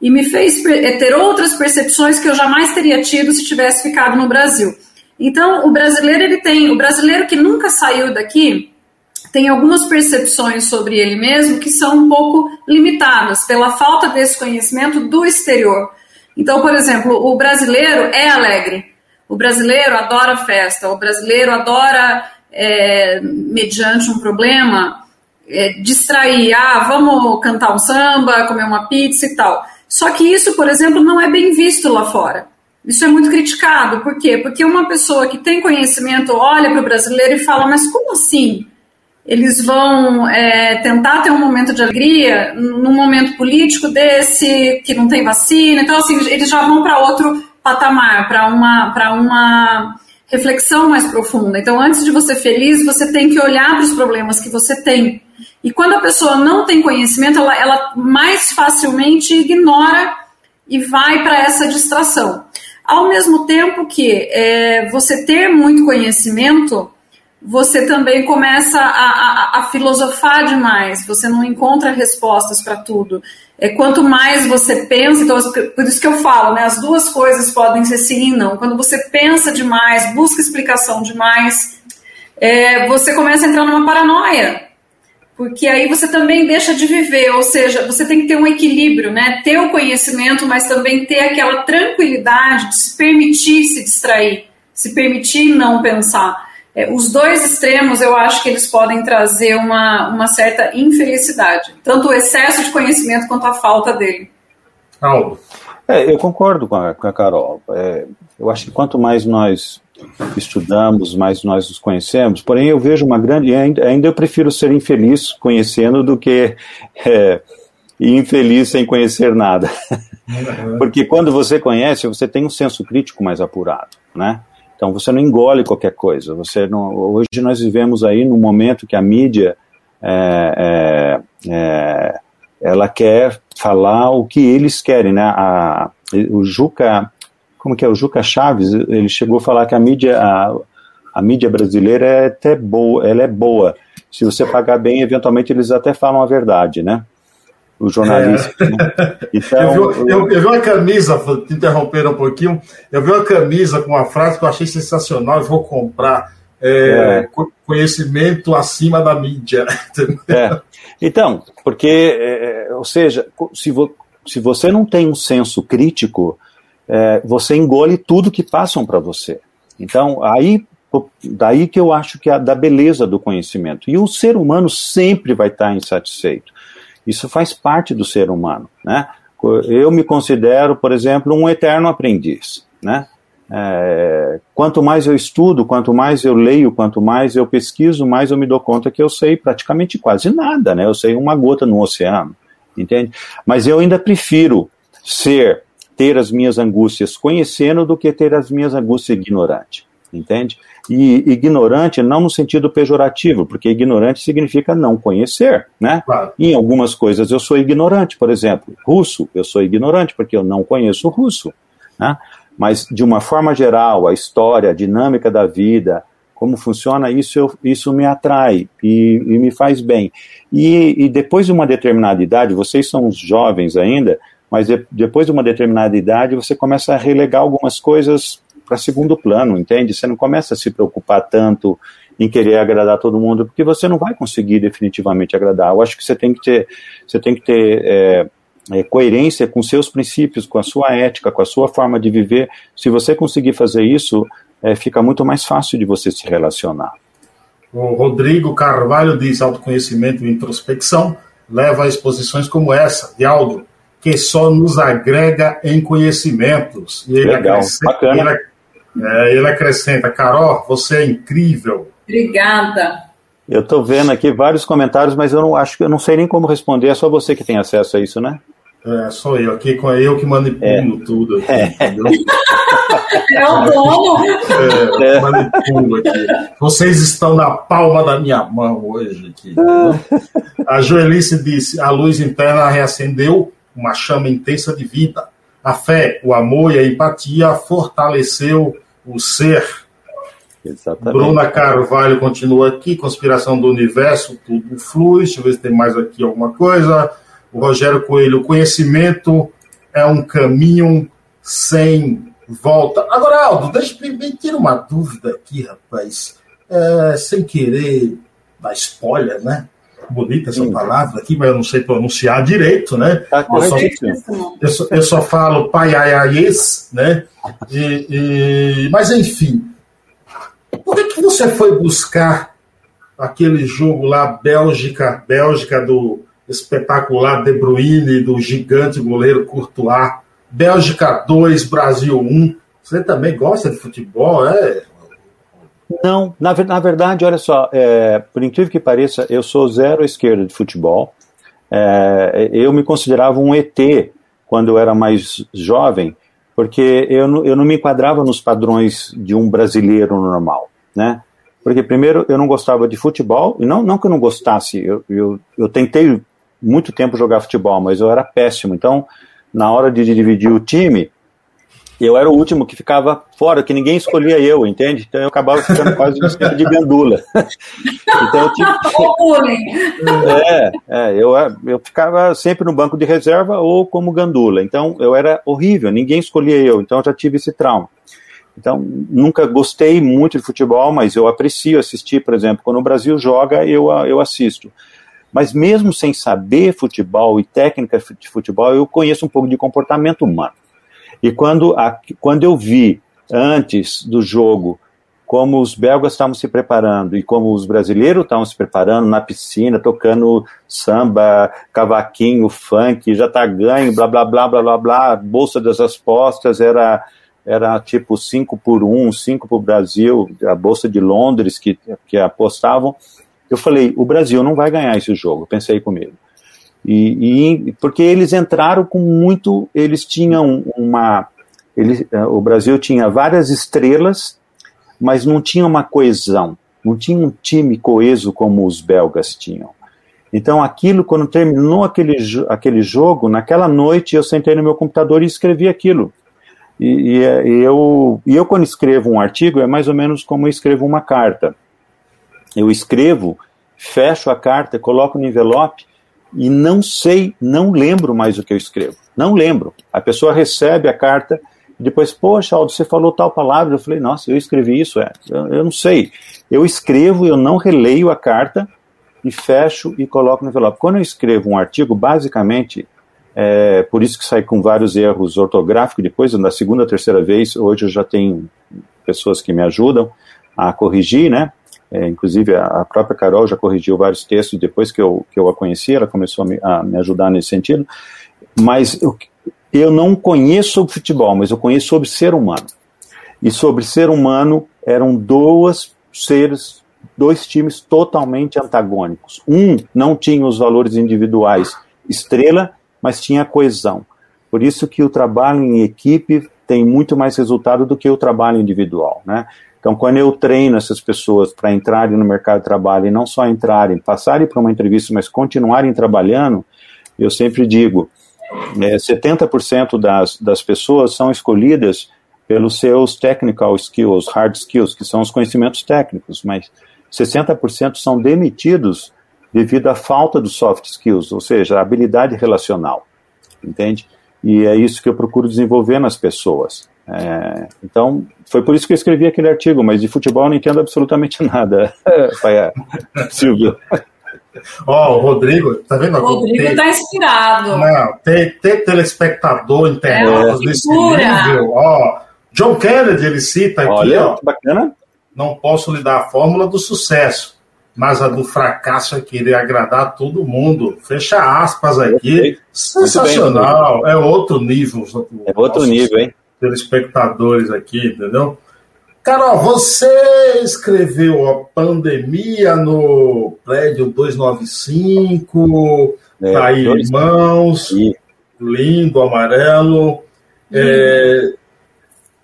e me fez é, ter outras percepções que eu jamais teria tido se tivesse ficado no Brasil. Então, o brasileiro ele tem, o brasileiro que nunca saiu daqui, tem algumas percepções sobre ele mesmo que são um pouco limitadas pela falta desse conhecimento do exterior. Então, por exemplo, o brasileiro é alegre, o brasileiro adora festa, o brasileiro adora, é, mediante um problema, é, distrair, ah, vamos cantar um samba, comer uma pizza e tal. Só que isso, por exemplo, não é bem visto lá fora. Isso é muito criticado. Por quê? Porque uma pessoa que tem conhecimento olha para o brasileiro e fala, mas como assim? Eles vão é, tentar ter um momento de alegria num momento político desse, que não tem vacina. Então, assim, eles já vão para outro patamar, para uma, uma reflexão mais profunda. Então, antes de você feliz, você tem que olhar para os problemas que você tem. E quando a pessoa não tem conhecimento, ela, ela mais facilmente ignora e vai para essa distração. Ao mesmo tempo que é, você ter muito conhecimento você também começa a, a, a, filosofar demais, você não encontra respostas para tudo. É, quanto mais você pensa, então, por isso que eu falo, né, as duas coisas podem ser sim e não. Quando você pensa demais, busca explicação demais, é, você começa a entrar numa paranoia, porque aí você também deixa de viver, ou seja, você tem que ter um equilíbrio, né, ter o conhecimento, mas também ter aquela tranquilidade de se permitir se distrair, se permitir não pensar. É, os dois extremos eu acho que eles podem trazer uma, uma certa infelicidade, tanto o excesso de conhecimento quanto a falta dele. Aldo. É, eu concordo com a, com a Carol. É, eu acho que quanto mais nós estudamos, mais nós nos conhecemos. Porém, eu vejo uma grande. Ainda, ainda eu prefiro ser infeliz conhecendo do que é, infeliz sem conhecer nada. Porque quando você conhece, você tem um senso crítico mais apurado, né? Então você não engole qualquer coisa. Você não, hoje nós vivemos aí num momento que a mídia é, é, é, ela quer falar o que eles querem, né? A, o Juca, como que é o Juca Chaves? Ele chegou a falar que a mídia a, a mídia brasileira é até boa, ela é boa. Se você pagar bem, eventualmente eles até falam a verdade, né? O jornalista. É. Né? Então, eu, vi, eu, eu, vi uma camisa, te interromper um pouquinho, eu vi uma camisa com uma frase que eu achei sensacional e vou comprar. É, é. Conhecimento acima da mídia. É. Então, porque, é, é, ou seja, se, vo, se você não tem um senso crítico, você engole tudo que passam para você. Então, aí daí que eu acho que é da beleza do conhecimento. E o ser humano sempre vai estar insatisfeito. Isso faz parte do ser humano, né? Eu me considero, por exemplo, um eterno aprendiz, né? É, quanto mais eu estudo, quanto mais eu leio, quanto mais eu pesquiso, mais eu me dou conta que eu sei praticamente quase nada, né? Eu sei uma gota no oceano, entende? Mas eu ainda prefiro ser, ter as minhas angústias conhecendo do que ter as minhas angústias ignorante, entende? E ignorante não no sentido pejorativo, porque ignorante significa não conhecer, né? Claro. Em algumas coisas eu sou ignorante, por exemplo, russo, eu sou ignorante porque eu não conheço russo, né? Mas, de uma forma geral, a história, a dinâmica da vida, como funciona isso, eu, isso me atrai e, e me faz bem. E, e, depois de uma determinada idade, vocês são jovens ainda, mas de, depois de uma determinada idade, você começa a relegar algumas coisas para segundo plano, entende? Você não começa a se preocupar tanto em querer agradar todo mundo, porque você não vai conseguir definitivamente agradar. Eu acho que você tem que ter, você tem que ter é, é, coerência com seus princípios, com a sua ética, com a sua forma de viver. Se você conseguir fazer isso, é, fica muito mais fácil de você se relacionar. O Rodrigo Carvalho diz: autoconhecimento e introspecção leva a exposições como essa, de Aldo, que só nos agrega em conhecimentos. E ele Legal, bacana. Ele, é, ele acrescenta: Carol, você é incrível. Obrigada. Eu estou vendo aqui vários comentários, mas eu não acho que eu não sei nem como responder. É só você que tem acesso a isso, né? É, sou eu aqui, com eu que manipulo é. tudo aqui, é. entendeu? É o dono. É, é. manipulo aqui. Vocês estão na palma da minha mão hoje aqui. A Joelice disse: a luz interna reacendeu uma chama intensa de vida. A fé, o amor e a empatia fortaleceu o ser. Exatamente. Bruna Carvalho continua aqui, conspiração do universo, tudo flui. Deixa eu ver se tem mais aqui alguma coisa. O Rogério Coelho, o conhecimento é um caminho sem volta. Agora, Aldo, deixa eu me tirar uma dúvida aqui, rapaz. É, sem querer dar spoiler, né? Bonita essa Sim. palavra aqui, mas eu não sei pronunciar direito, né? Tá eu, só, eu, só, eu só falo paiaiaiês, né? E, e, mas, enfim, por que, que você foi buscar aquele jogo lá, Bélgica, Bélgica do espetacular De Bruyne, do gigante goleiro Courtois, Bélgica 2, Brasil 1. Você também gosta de futebol, é? Não, na, na verdade, olha só, é, por incrível que pareça, eu sou zero esquerda de futebol. É, eu me considerava um ET quando eu era mais jovem, porque eu não, eu não me enquadrava nos padrões de um brasileiro normal, né? Porque, primeiro, eu não gostava de futebol, e não, não que eu não gostasse, eu, eu, eu tentei muito tempo jogar futebol, mas eu era péssimo. Então, na hora de dividir o time, eu era o último que ficava fora, que ninguém escolhia eu, entende? Então eu acabava ficando quase um de gandula. então eu tive... é, é eu, eu ficava sempre no banco de reserva ou como gandula. Então eu era horrível, ninguém escolhia eu, então eu já tive esse trauma. Então, nunca gostei muito de futebol, mas eu aprecio assistir, por exemplo, quando o Brasil joga, eu, eu assisto. Mas mesmo sem saber futebol e técnica de futebol, eu conheço um pouco de comportamento humano. E quando, a, quando eu vi antes do jogo como os belgas estavam se preparando e como os brasileiros estavam se preparando na piscina, tocando samba, cavaquinho, funk, já tá ganho, blá blá blá blá blá blá, bolsa das apostas era era tipo 5 por 1, um, 5 para o Brasil, a bolsa de Londres que, que apostavam, eu falei, o Brasil não vai ganhar esse jogo, pensei comigo. E, e porque eles entraram com muito, eles tinham uma, eles, eh, o Brasil tinha várias estrelas, mas não tinha uma coesão, não tinha um time coeso como os belgas tinham. Então, aquilo, quando terminou aquele, aquele jogo, naquela noite eu sentei no meu computador e escrevi aquilo. E, e, eu, e eu, quando escrevo um artigo, é mais ou menos como eu escrevo uma carta eu escrevo, fecho a carta, coloco no envelope e não sei, não lembro mais o que eu escrevo. Não lembro. A pessoa recebe a carta depois, poxa, Aldo, você falou tal palavra. Eu falei, nossa, eu escrevi isso, é. Eu, eu não sei. Eu escrevo, eu não releio a carta e fecho e coloco no envelope. Quando eu escrevo um artigo, basicamente, é, por isso que sai com vários erros ortográficos. Depois, na segunda, terceira vez, hoje eu já tenho pessoas que me ajudam a corrigir, né? É, inclusive, a, própria Carol já corrigiu vários textos depois que eu, que eu a conheci, ela começou a me, a me ajudar nesse sentido. Mas eu, eu não conheço sobre futebol, mas eu conheço sobre ser humano. E sobre ser humano, eram duas seres, dois times totalmente antagônicos. Um não tinha os valores individuais estrela, mas tinha coesão. Por isso que o trabalho em equipe tem muito mais resultado do que o trabalho individual, né? Então, quando eu treino essas pessoas para entrarem no mercado de trabalho e não só entrarem, passarem para uma entrevista, mas continuarem trabalhando, eu sempre digo, é, 70% das, das pessoas são escolhidas pelos seus technical skills, hard skills, que são os conhecimentos técnicos, mas 60% são demitidos devido à falta dos soft skills, ou seja, a habilidade relacional, entende? E é isso que eu procuro desenvolver nas pessoas. É, então, foi por isso que eu escrevi aquele artigo, mas de futebol eu não entendo absolutamente nada, Silvio. Ó, oh, o Rodrigo, tá vendo? O Rodrigo tem, tá inspirado. Não, tem, tem telespectador, internautas é, desse nível. Ó, oh, John Kennedy, ele cita aqui, Olha, ó. bacana. Não posso lhe dar a fórmula do sucesso, mas a do fracasso é querer agradar todo mundo. Fecha aspas aqui. Sensacional. Bem, é outro nível. É outro nível, hein? Telespectadores aqui, entendeu? Carol, você escreveu a pandemia no prédio 295, é, tá aí, irmãos, lindo, amarelo. É,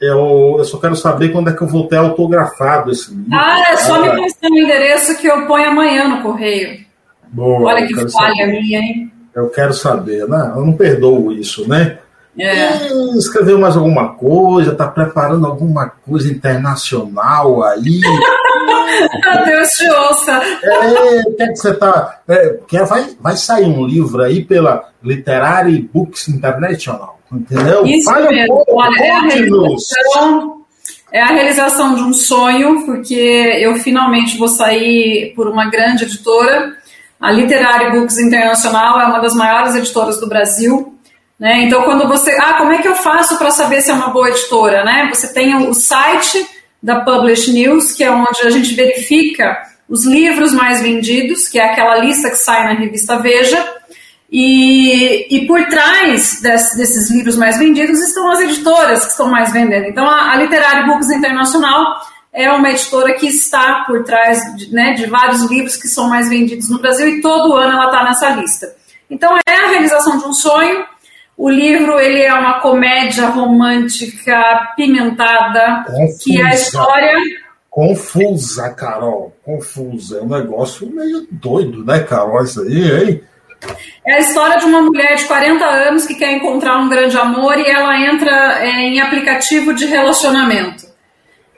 eu, eu, só quero saber quando é que eu vou ter autografado esse livro. Ah, é só me passar o endereço que eu ponho amanhã no correio. Boa, Olha que falha minha, hein? Eu quero saber, né? Eu não perdoo isso, né? É. escreveu mais alguma coisa? Está preparando alguma coisa internacional aí? Deus te ouça. É, que é que você está. É, vai, vai sair um livro aí pela Literary Books International, entendeu? Isso Fale mesmo. Um pouco, Olha, é a, realização, é a realização de um sonho, porque eu finalmente vou sair por uma grande editora. A Literary Books International é uma das maiores editoras do Brasil. Né? Então, quando você. Ah, como é que eu faço para saber se é uma boa editora? Né? Você tem o site da Publish News, que é onde a gente verifica os livros mais vendidos, que é aquela lista que sai na revista Veja. E, e por trás desse, desses livros mais vendidos estão as editoras que estão mais vendendo. Então, a, a Literary Books Internacional é uma editora que está por trás de, né, de vários livros que são mais vendidos no Brasil e todo ano ela está nessa lista. Então, é a realização de um sonho o livro ele é uma comédia romântica pimentada, confusa, que a história confusa, Carol, confusa. É um negócio meio doido, né, Carol? Isso aí, hein? É a história de uma mulher de 40 anos que quer encontrar um grande amor e ela entra é, em aplicativo de relacionamento.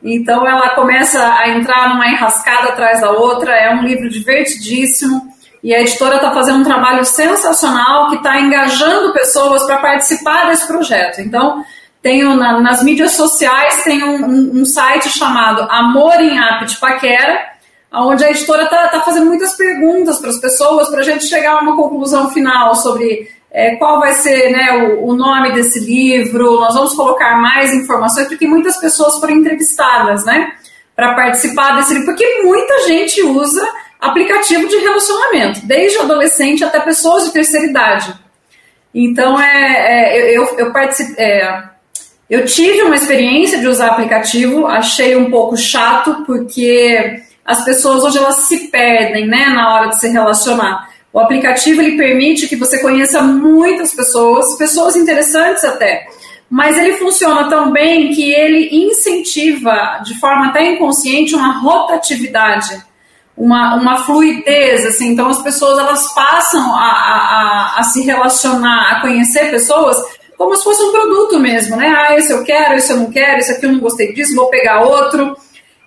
Então ela começa a entrar numa enrascada atrás da outra. É um livro divertidíssimo. E a editora está fazendo um trabalho sensacional que está engajando pessoas para participar desse projeto. Então, tenho na, nas mídias sociais tem um, um, um, site chamado Amor em App de Paquera, onde a editora está tá fazendo muitas perguntas para as pessoas para a gente chegar a uma conclusão final sobre é, qual vai ser né, o, o, nome desse livro. Nós vamos colocar mais informações porque muitas pessoas foram entrevistadas, né, para participar desse livro, porque muita gente usa aplicativo de relacionamento, desde adolescente até pessoas de terceira idade. Então, é, é eu, eu, é, eu tive uma experiência de usar aplicativo, achei um pouco chato, porque as pessoas hoje elas se perdem né, na hora de se relacionar. O aplicativo ele permite que você conheça muitas pessoas, pessoas interessantes até, mas ele funciona tão bem que ele incentiva, de forma até inconsciente, uma rotatividade uma, uma fluidez, assim, então as pessoas elas passam a, a, a, se relacionar, a conhecer pessoas como se fosse um produto mesmo, né? Ah, esse eu quero, esse eu não quero, esse aqui eu não gostei disso, vou pegar outro.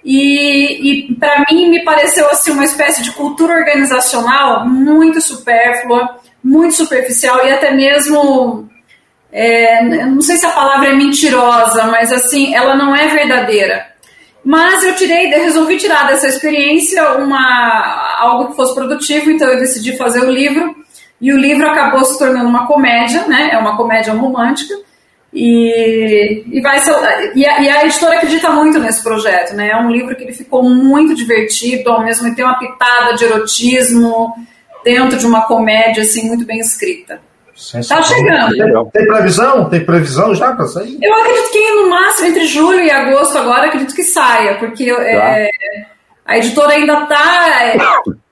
E, e para mim me pareceu assim uma espécie de cultura organizacional muito supérflua, muito superficial e até mesmo é, não sei se a palavra é mentirosa, mas assim, ela não é verdadeira. Mas eu tirei, resolvi tirar dessa experiência uma, algo que fosse produtivo, então eu decidi fazer o livro. E o livro acabou se tornando uma comédia, né? É uma comédia romântica. E, e, vai ser, e, a, e a editora acredita muito nesse projeto, né? É um livro que ele ficou muito divertido, ao mesmo tempo tem uma pitada de erotismo dentro de uma comédia assim muito bem escrita. Tá chegando. Tem, tem, previsão? Tem previsão já para sair? Eu acredito que no máximo entre julho e agosto agora, acredito que saia, porque tá. é, a editora ainda está é,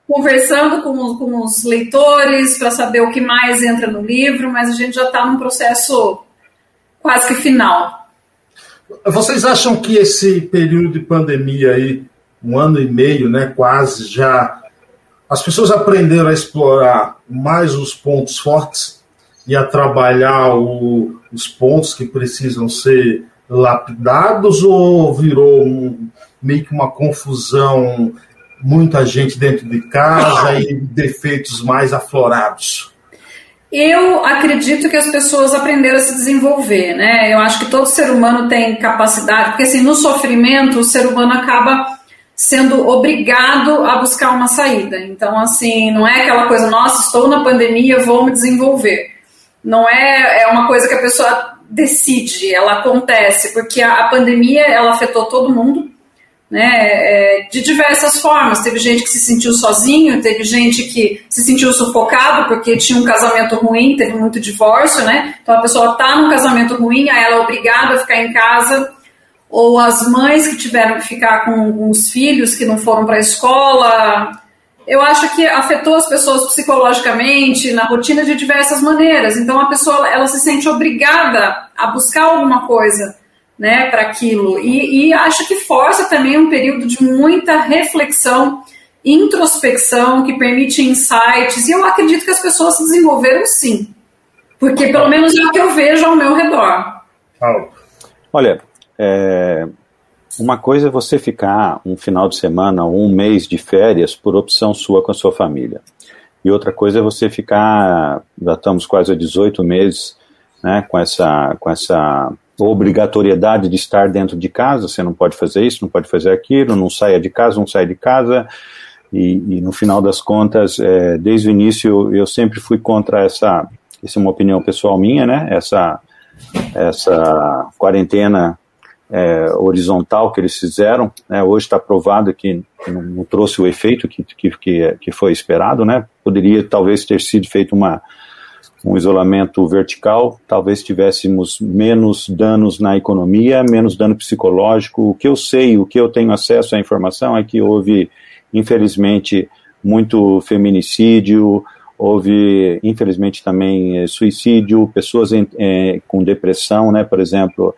conversando com, com os leitores para saber o que mais entra no livro, mas a gente já está num processo quase que final. Vocês acham que esse período de pandemia aí, um ano e meio, né, quase já, as pessoas aprenderam a explorar mais os pontos fortes e a trabalhar o, os pontos que precisam ser lapidados ou virou um, meio que uma confusão, muita gente dentro de casa e defeitos mais aflorados? Eu acredito que as pessoas aprenderam a se desenvolver, né? Eu acho que todo ser humano tem capacidade, porque assim, no sofrimento, o ser humano acaba sendo obrigado a buscar uma saída. Então, assim, não é aquela coisa, nossa, estou na pandemia, vou me desenvolver. Não é, é uma coisa que a pessoa decide, ela acontece, porque a, a pandemia, ela afetou todo mundo, né, é, de diversas formas. Teve gente que se sentiu sozinho, teve gente que se sentiu sufocado porque tinha um casamento ruim, teve muito divórcio, né? Então a pessoa está num casamento ruim, aí ela é obrigada a ficar em casa, ou as mães que tiveram que ficar com, com os filhos que não foram para a escola. Eu acho que afetou as pessoas psicologicamente, na rotina de diversas maneiras. Então a pessoa ela se sente obrigada a buscar alguma coisa né, para aquilo. E, e acho que força também um período de muita reflexão, introspecção, que permite insights. E eu acredito que as pessoas se desenvolveram sim. Porque pelo menos é o que eu vejo ao meu redor. Olha, é, uma coisa é você ficar um final de semana ou um mês de férias por opção sua com a sua família. E outra coisa é você ficar, já estamos quase a 18 meses, né, com essa, com essa obrigatoriedade de estar dentro de casa, você não pode fazer isso, não pode fazer aquilo, não saia de casa, não saia de casa, e, e no final das contas, é, desde o início, eu sempre fui contra essa, essa é uma opinião pessoal minha, né, essa, essa quarentena é, horizontal que eles fizeram, né, hoje está provado que não, não, trouxe o efeito que, que, que foi esperado, né, poderia talvez ter sido feito uma um isolamento vertical, talvez tivéssemos menos danos na economia, menos dano psicológico. O que eu sei, o que eu tenho acesso à informação é que houve, infelizmente, muito feminicídio, houve, infelizmente, também eh, suicídio, pessoas em, eh, com depressão, né, por exemplo,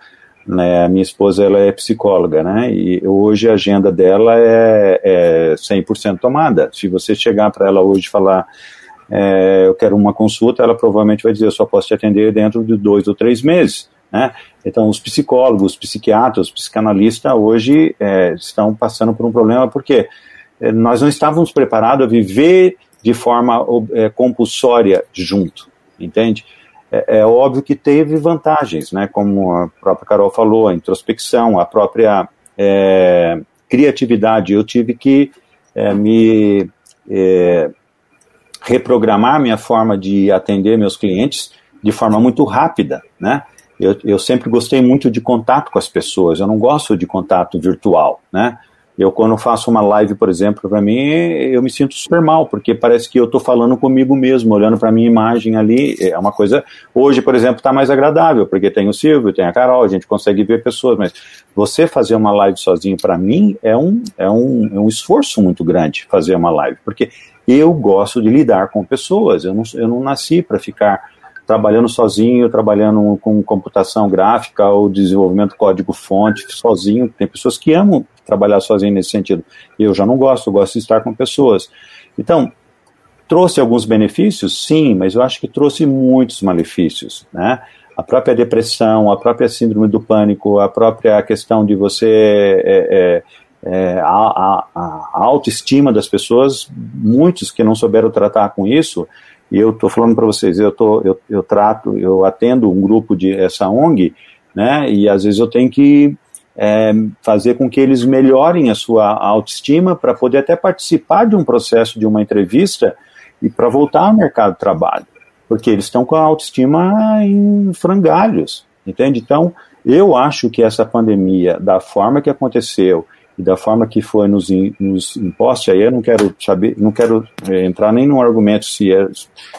né, a minha esposa ela é psicóloga, né, e hoje a agenda dela é, é 100% tomada. Se você chegar para ela hoje e falar é, eu quero uma consulta, ela provavelmente vai dizer, eu só posso te atender dentro de dois ou três meses. Né? Então, os psicólogos, os psiquiatras, os psicanalistas hoje é, estão passando por um problema porque é, nós não estávamos preparados a viver de forma é, compulsória junto, entende? É, é, óbvio que teve vantagens, né? Como a própria Carol falou, a introspecção, a própria é, criatividade. Eu tive que é, me reprogramar minha forma de atender meus clientes de forma muito rápida, né? Eu, eu sempre gostei muito de contato com as pessoas, eu não gosto de contato virtual, né? Eu, quando faço uma live, por exemplo, para mim, eu me sinto super mal, porque parece que eu estou falando comigo mesmo, olhando para a minha imagem ali. É uma coisa. Hoje, por exemplo, está mais agradável, porque tem o Silvio, tem a Carol, a gente consegue ver pessoas, mas você fazer uma live sozinho, para mim, é um, é, um, é um esforço muito grande fazer uma live, porque eu gosto de lidar com pessoas, eu não, eu não nasci para ficar trabalhando sozinho, trabalhando com computação gráfica ou desenvolvimento código-fonte sozinho. Tem pessoas que amam trabalhar sozinho nesse sentido. Eu já não gosto, eu gosto de estar com pessoas. Então, trouxe alguns benefícios? Sim, mas eu acho que trouxe muitos malefícios, né? A própria depressão, a própria síndrome do pânico, a própria questão de você é, é, é, a, a, a, autoestima das pessoas, muitos que não souberam tratar com isso, e eu estou falando para vocês, eu, tô, eu, eu trato, eu atendo um grupo de essa ONG, né, e às vezes eu tenho que é, fazer com que eles melhorem a sua autoestima para poder até participar de um processo de uma entrevista e para voltar ao mercado de trabalho, porque eles estão com a autoestima em frangalhos, entende? Então, eu acho que essa pandemia, da forma que aconteceu, e da forma que foi nos, nos impostos, aí eu não quero saber, não quero é, entrar nem no argumento se, é,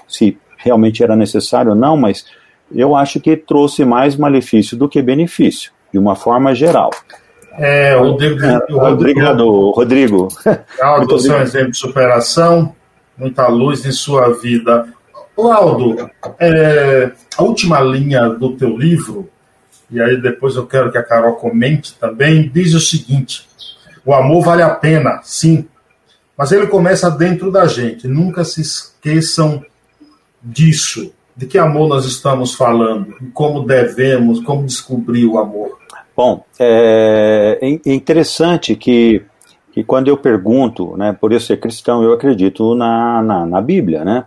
se realmente era necessário ou não, mas eu acho que trouxe mais malefício do que benefício, de uma forma geral. É, o, de, o Obrigado, Rodrigo. Aldo, você é um exemplo de superação, muita luz em sua vida. Aldo, é, a última linha do teu livro, e aí depois eu quero que a Carol comente também, diz o seguinte: o amor vale a pena, sim, mas ele começa dentro da gente. Nunca se esqueçam disso. De que amor nós estamos falando? Como devemos, como descobrir o amor? Bom, é, é interessante que, que quando eu pergunto, né, por eu ser cristão, eu acredito na, na, na Bíblia, né?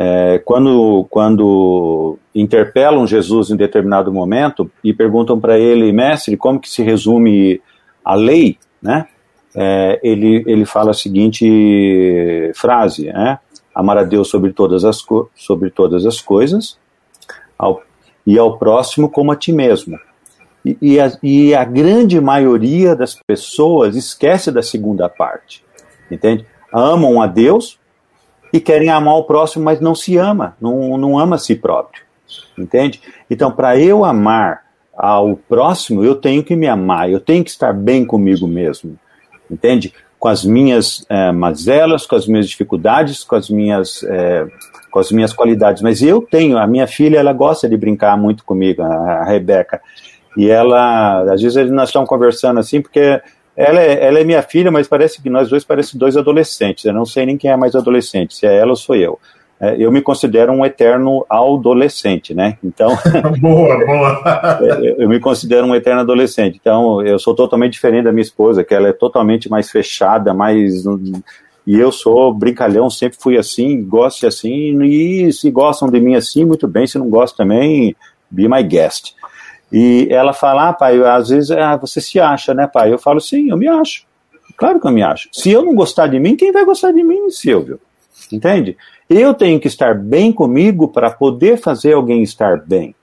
É, quando, quando interpelam Jesus em determinado momento e perguntam para ele, mestre, como que se resume a lei, né? É, ele, ele fala a seguinte frase, né? Amar a Deus sobre todas as, sobre todas as coisas ao, e ao próximo como a ti mesmo. E, e, a, e a grande maioria das pessoas esquece da segunda parte, entende? Amam a Deus e querem amar o próximo, mas não se ama, não, não ama a si próprio, entende? Então, para eu amar ao próximo, eu tenho que me amar, eu tenho que estar bem comigo mesmo, entende? Com as minhas é, mazelas, com as minhas dificuldades, com as minhas, é, com as minhas qualidades. Mas eu tenho, a minha filha, ela gosta de brincar muito comigo, a, a Rebeca. E ela, às vezes nós estamos conversando assim, porque ela é, ela é minha filha, mas parece que nós dois parecemos dois adolescentes. Eu não sei nem quem é mais adolescente, se é ela ou sou eu. É, eu me considero um eterno adolescente, né? Então. boa, boa. Eu me considero um eterno adolescente. Então, eu sou totalmente diferente da minha esposa, que ela é totalmente mais fechada, mais. E eu sou brincalhão, sempre fui assim, gosto assim, e se gostam de mim assim, muito bem, se não gostam também, be my guest. E ela fala, ah, pai, às vezes ah, você se acha, né, pai? Eu falo, sim, eu me acho. Claro que eu me acho. Se eu não gostar de mim, quem vai gostar de mim, Silvio? Entende? Eu tenho que estar bem comigo para poder fazer alguém estar bem.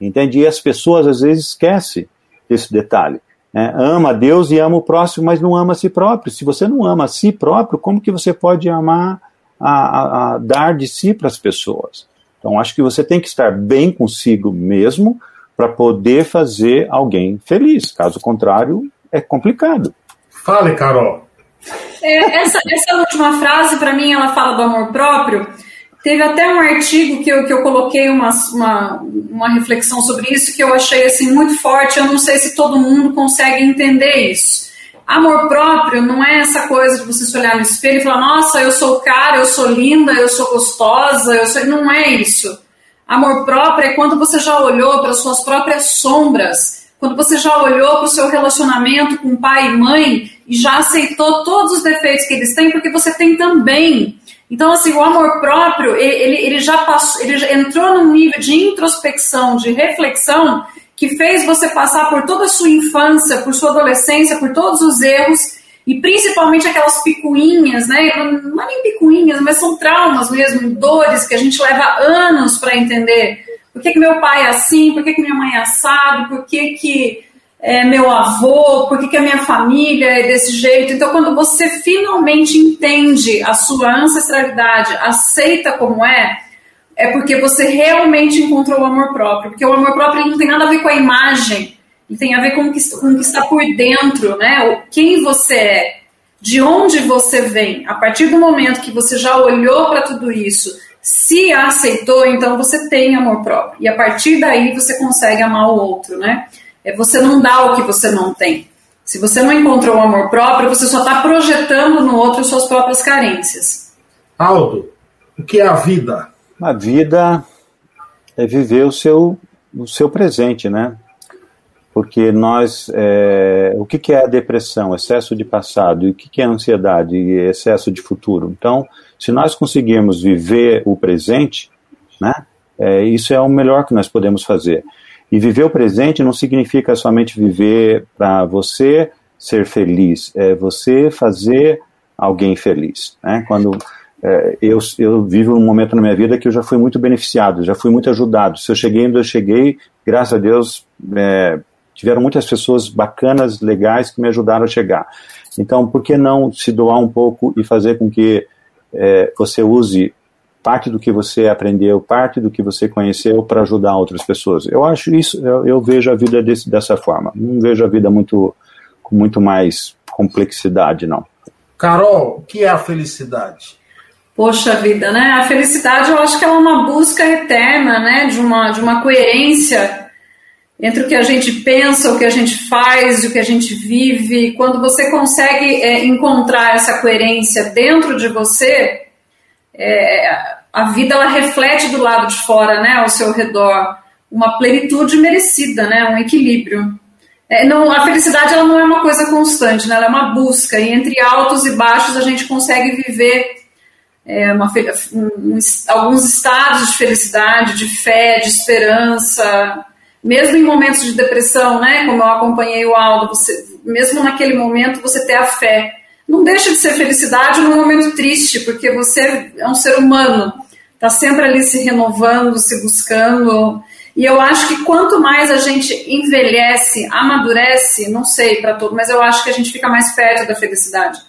Entende? E as pessoas às vezes esquecem esse detalhe. Né? Ama a Deus e ama o próximo, mas não ama a si próprio. Se você não ama a si próprio, como que você pode amar, a, a, a dar de si para as pessoas? Então, acho que você tem que estar bem consigo mesmo para poder fazer alguém feliz. Caso contrário, é complicado. Fale, Carol. É, essa, essa última frase, para mim, ela fala do amor próprio. Teve até um artigo que eu, que eu coloquei uma, uma, uma reflexão sobre isso que eu achei assim, muito forte. Eu não sei se todo mundo consegue entender isso. Amor próprio não é essa coisa de você se olhar no espelho e falar: Nossa, eu sou cara, eu sou linda, eu sou gostosa. Eu sou... Não é isso. Amor próprio é quando você já olhou para suas próprias sombras, quando você já olhou para o seu relacionamento com pai e mãe e já aceitou todos os defeitos que eles têm, porque você tem também. Então, assim, o amor próprio, ele, ele já passou, ele já entrou num nível de introspecção, de reflexão, que fez você passar por toda a sua infância, por sua adolescência, por todos os erros e principalmente aquelas picuinhas, né? Não é nem picuinhas, mas são traumas mesmo, dores que a gente leva anos para entender. Por que, que meu pai é assim? Por que, que minha mãe é assado? Por que, que é, meu avô? Por que, que a minha família é desse jeito? Então, quando você finalmente entende a sua ancestralidade, aceita como é, é porque você realmente encontrou o amor próprio. Porque o amor próprio não tem nada a ver com a imagem tem a ver com o que, com o que está por dentro, né? Quem você é, de onde você vem. A partir do momento que você já olhou para tudo isso, se aceitou, então você tem amor próprio. E a partir daí você consegue amar o outro, né? É você não dá o que você não tem. Se você não encontrou o amor próprio, você só está projetando no outro suas próprias carências. Aldo, o que é a vida? A vida é viver o seu, o seu presente, né? Porque nós, é, o que, que, é a depressão, excesso de passado, e o que, que é a ansiedade excesso de futuro. Então, se nós conseguirmos viver o presente, né, é, isso é o melhor que nós podemos fazer. E viver o presente não significa somente viver para você ser feliz, é você fazer alguém feliz. Né? Quando é, eu, eu vivo um momento na minha vida que eu já fui muito beneficiado, já fui muito ajudado. Se eu cheguei onde eu cheguei, graças a Deus, é, tiveram muitas pessoas bacanas, legais, que me ajudaram a chegar. Então, por que não se doar um pouco e fazer com que é, você use parte do que você aprendeu, parte do que você conheceu para ajudar outras pessoas. Eu acho isso, eu, eu vejo a vida desse, dessa forma. Não vejo a vida muito com muito mais complexidade, não. Carol, o que é a felicidade? Poxa vida, né? A felicidade eu acho que é uma busca eterna, né? De uma, de uma coerência entre o que a gente pensa, o que a gente faz, o que a gente vive. Quando você consegue é, encontrar essa coerência dentro de você, é, a vida ela reflete do lado de fora, né, ao seu redor, uma plenitude merecida, né, um equilíbrio. É, não, a felicidade ela não é uma coisa constante, né, ela é uma busca e entre altos e baixos a gente consegue viver é, uma, um, alguns estados de felicidade, de fé, de esperança, mesmo em momentos de depressão, né, como eu acompanhei o Aldo, você, mesmo naquele momento você ter a fé não deixa de ser felicidade num momento triste, porque você é um ser humano, está sempre ali se renovando, se buscando. E eu acho que quanto mais a gente envelhece, amadurece, não sei para todo, mas eu acho que a gente fica mais perto da felicidade,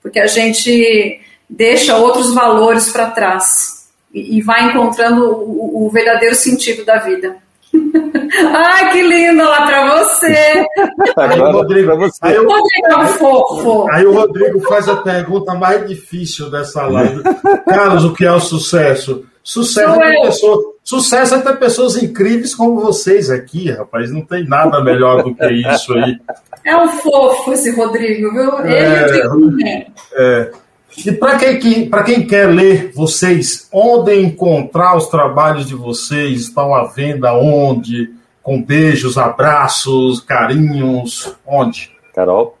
porque a gente deixa outros valores para trás e, e, vai encontrando o, o verdadeiro sentido da vida. Ai, que lindo lá pra você. Aí o Rodrigo, você. Aí o, Rodrigo é um fofo. Aí o Rodrigo faz a pergunta mais difícil dessa live. Carlos, o que é o sucesso? Sucesso é, ter pessoas, sucesso é ter pessoas incríveis como vocês aqui, rapaz. Não tem nada melhor do que isso aí. É um fofo esse Rodrigo, viu? Ele é, é, é. E para quem, quem quer ler vocês, onde encontrar os trabalhos de vocês? Estão à venda onde? Com beijos, abraços, carinhos, onde? Carol?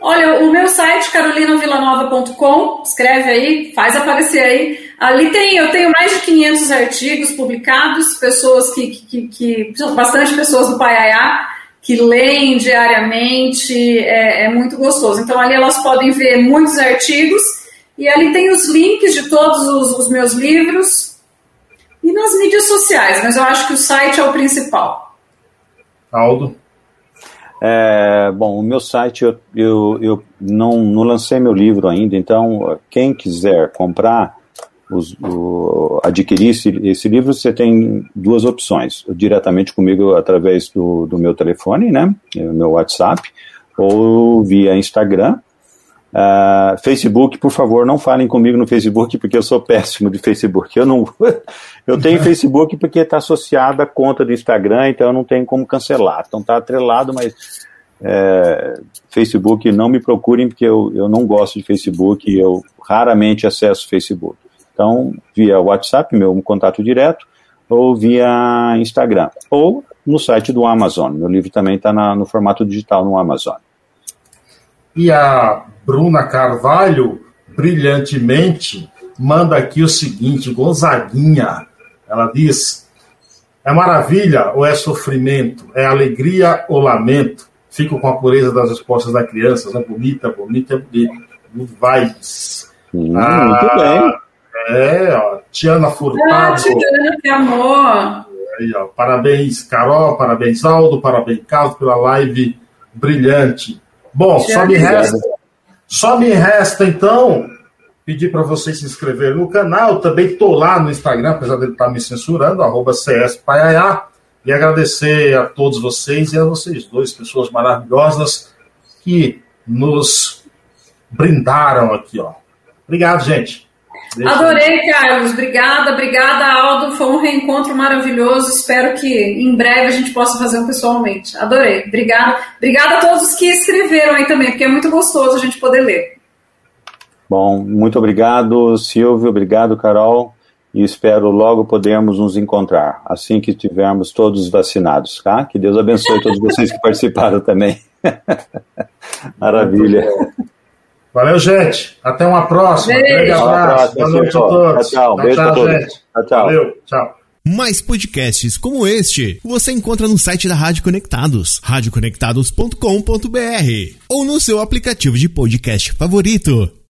Olha, o meu site, carolinavillanova.com, escreve aí, faz aparecer aí. Ali tem, eu tenho mais de 500 artigos publicados, pessoas que, que, que, que bastante pessoas do Paiaiá, que leem diariamente, é, é, muito gostoso. Então ali elas podem ver muitos artigos e ali tem os links de todos os, os meus livros e nas mídias sociais, mas eu acho que o site é o principal. Aldo? É, bom, o meu site eu, eu, eu não, não lancei meu livro ainda, então quem quiser comprar os, o, adquirir esse, esse, livro, você tem duas opções. Diretamente comigo através do, do meu telefone, né? Meu WhatsApp, ou via Instagram. Uh, Facebook, por favor, não falem comigo no Facebook, porque eu sou péssimo de Facebook. Eu não, eu tenho Facebook porque está associado à conta do Instagram, então eu não tenho como cancelar. Então está atrelado, mas é, Facebook não me procurem porque eu, eu não gosto de Facebook eu raramente acesso Facebook. Então, via WhatsApp, meu contato direto, ou via Instagram, ou no site do Amazon. Meu livro também está no formato digital no Amazon. E a Bruna Carvalho, brilhantemente, manda aqui o seguinte: Gonzaguinha. Ela diz: é maravilha ou é sofrimento? É alegria ou lamento? Fico com a pureza das respostas da criança. É bonita, bonita, é bonita. Vai. Hum, ah, muito bem. É, ó, Tiana Furtado. Ah, Tiana, que amor. Aí, ó, parabéns, Carol, parabéns, Aldo, parabéns, Carlos, pela live brilhante. Bom, só me resta, só me resta então pedir para vocês se inscreverem no canal. Também estou lá no Instagram, apesar dele estar tá me censurando, arroba CSPaiaiá. E agradecer a todos vocês e a vocês dois, pessoas maravilhosas que nos brindaram aqui, ó. Obrigado, gente. Deixa Adorei, Carlos. Obrigada, obrigada, Aldo. Foi um reencontro maravilhoso. Espero que em breve a gente possa fazer um pessoalmente. Adorei. Obrigada. Obrigada a todos que escreveram aí também, porque é muito gostoso a gente poder ler. Bom, muito obrigado, Silvio. Obrigado, Carol. E espero logo podermos nos encontrar, assim que estivermos todos vacinados, tá? Que Deus abençoe todos vocês que participaram também. Maravilha. Valeu, gente. Até uma próxima. Beijo. Grande abraço. Boa noite a todos. Tchau, tchau. Beijo tchau, tchau, gente. Tchau, tchau. Valeu. Tchau. Mais podcasts como este você encontra no site da Rádio Conectados, radioconectados.com.br ou no seu aplicativo de podcast favorito.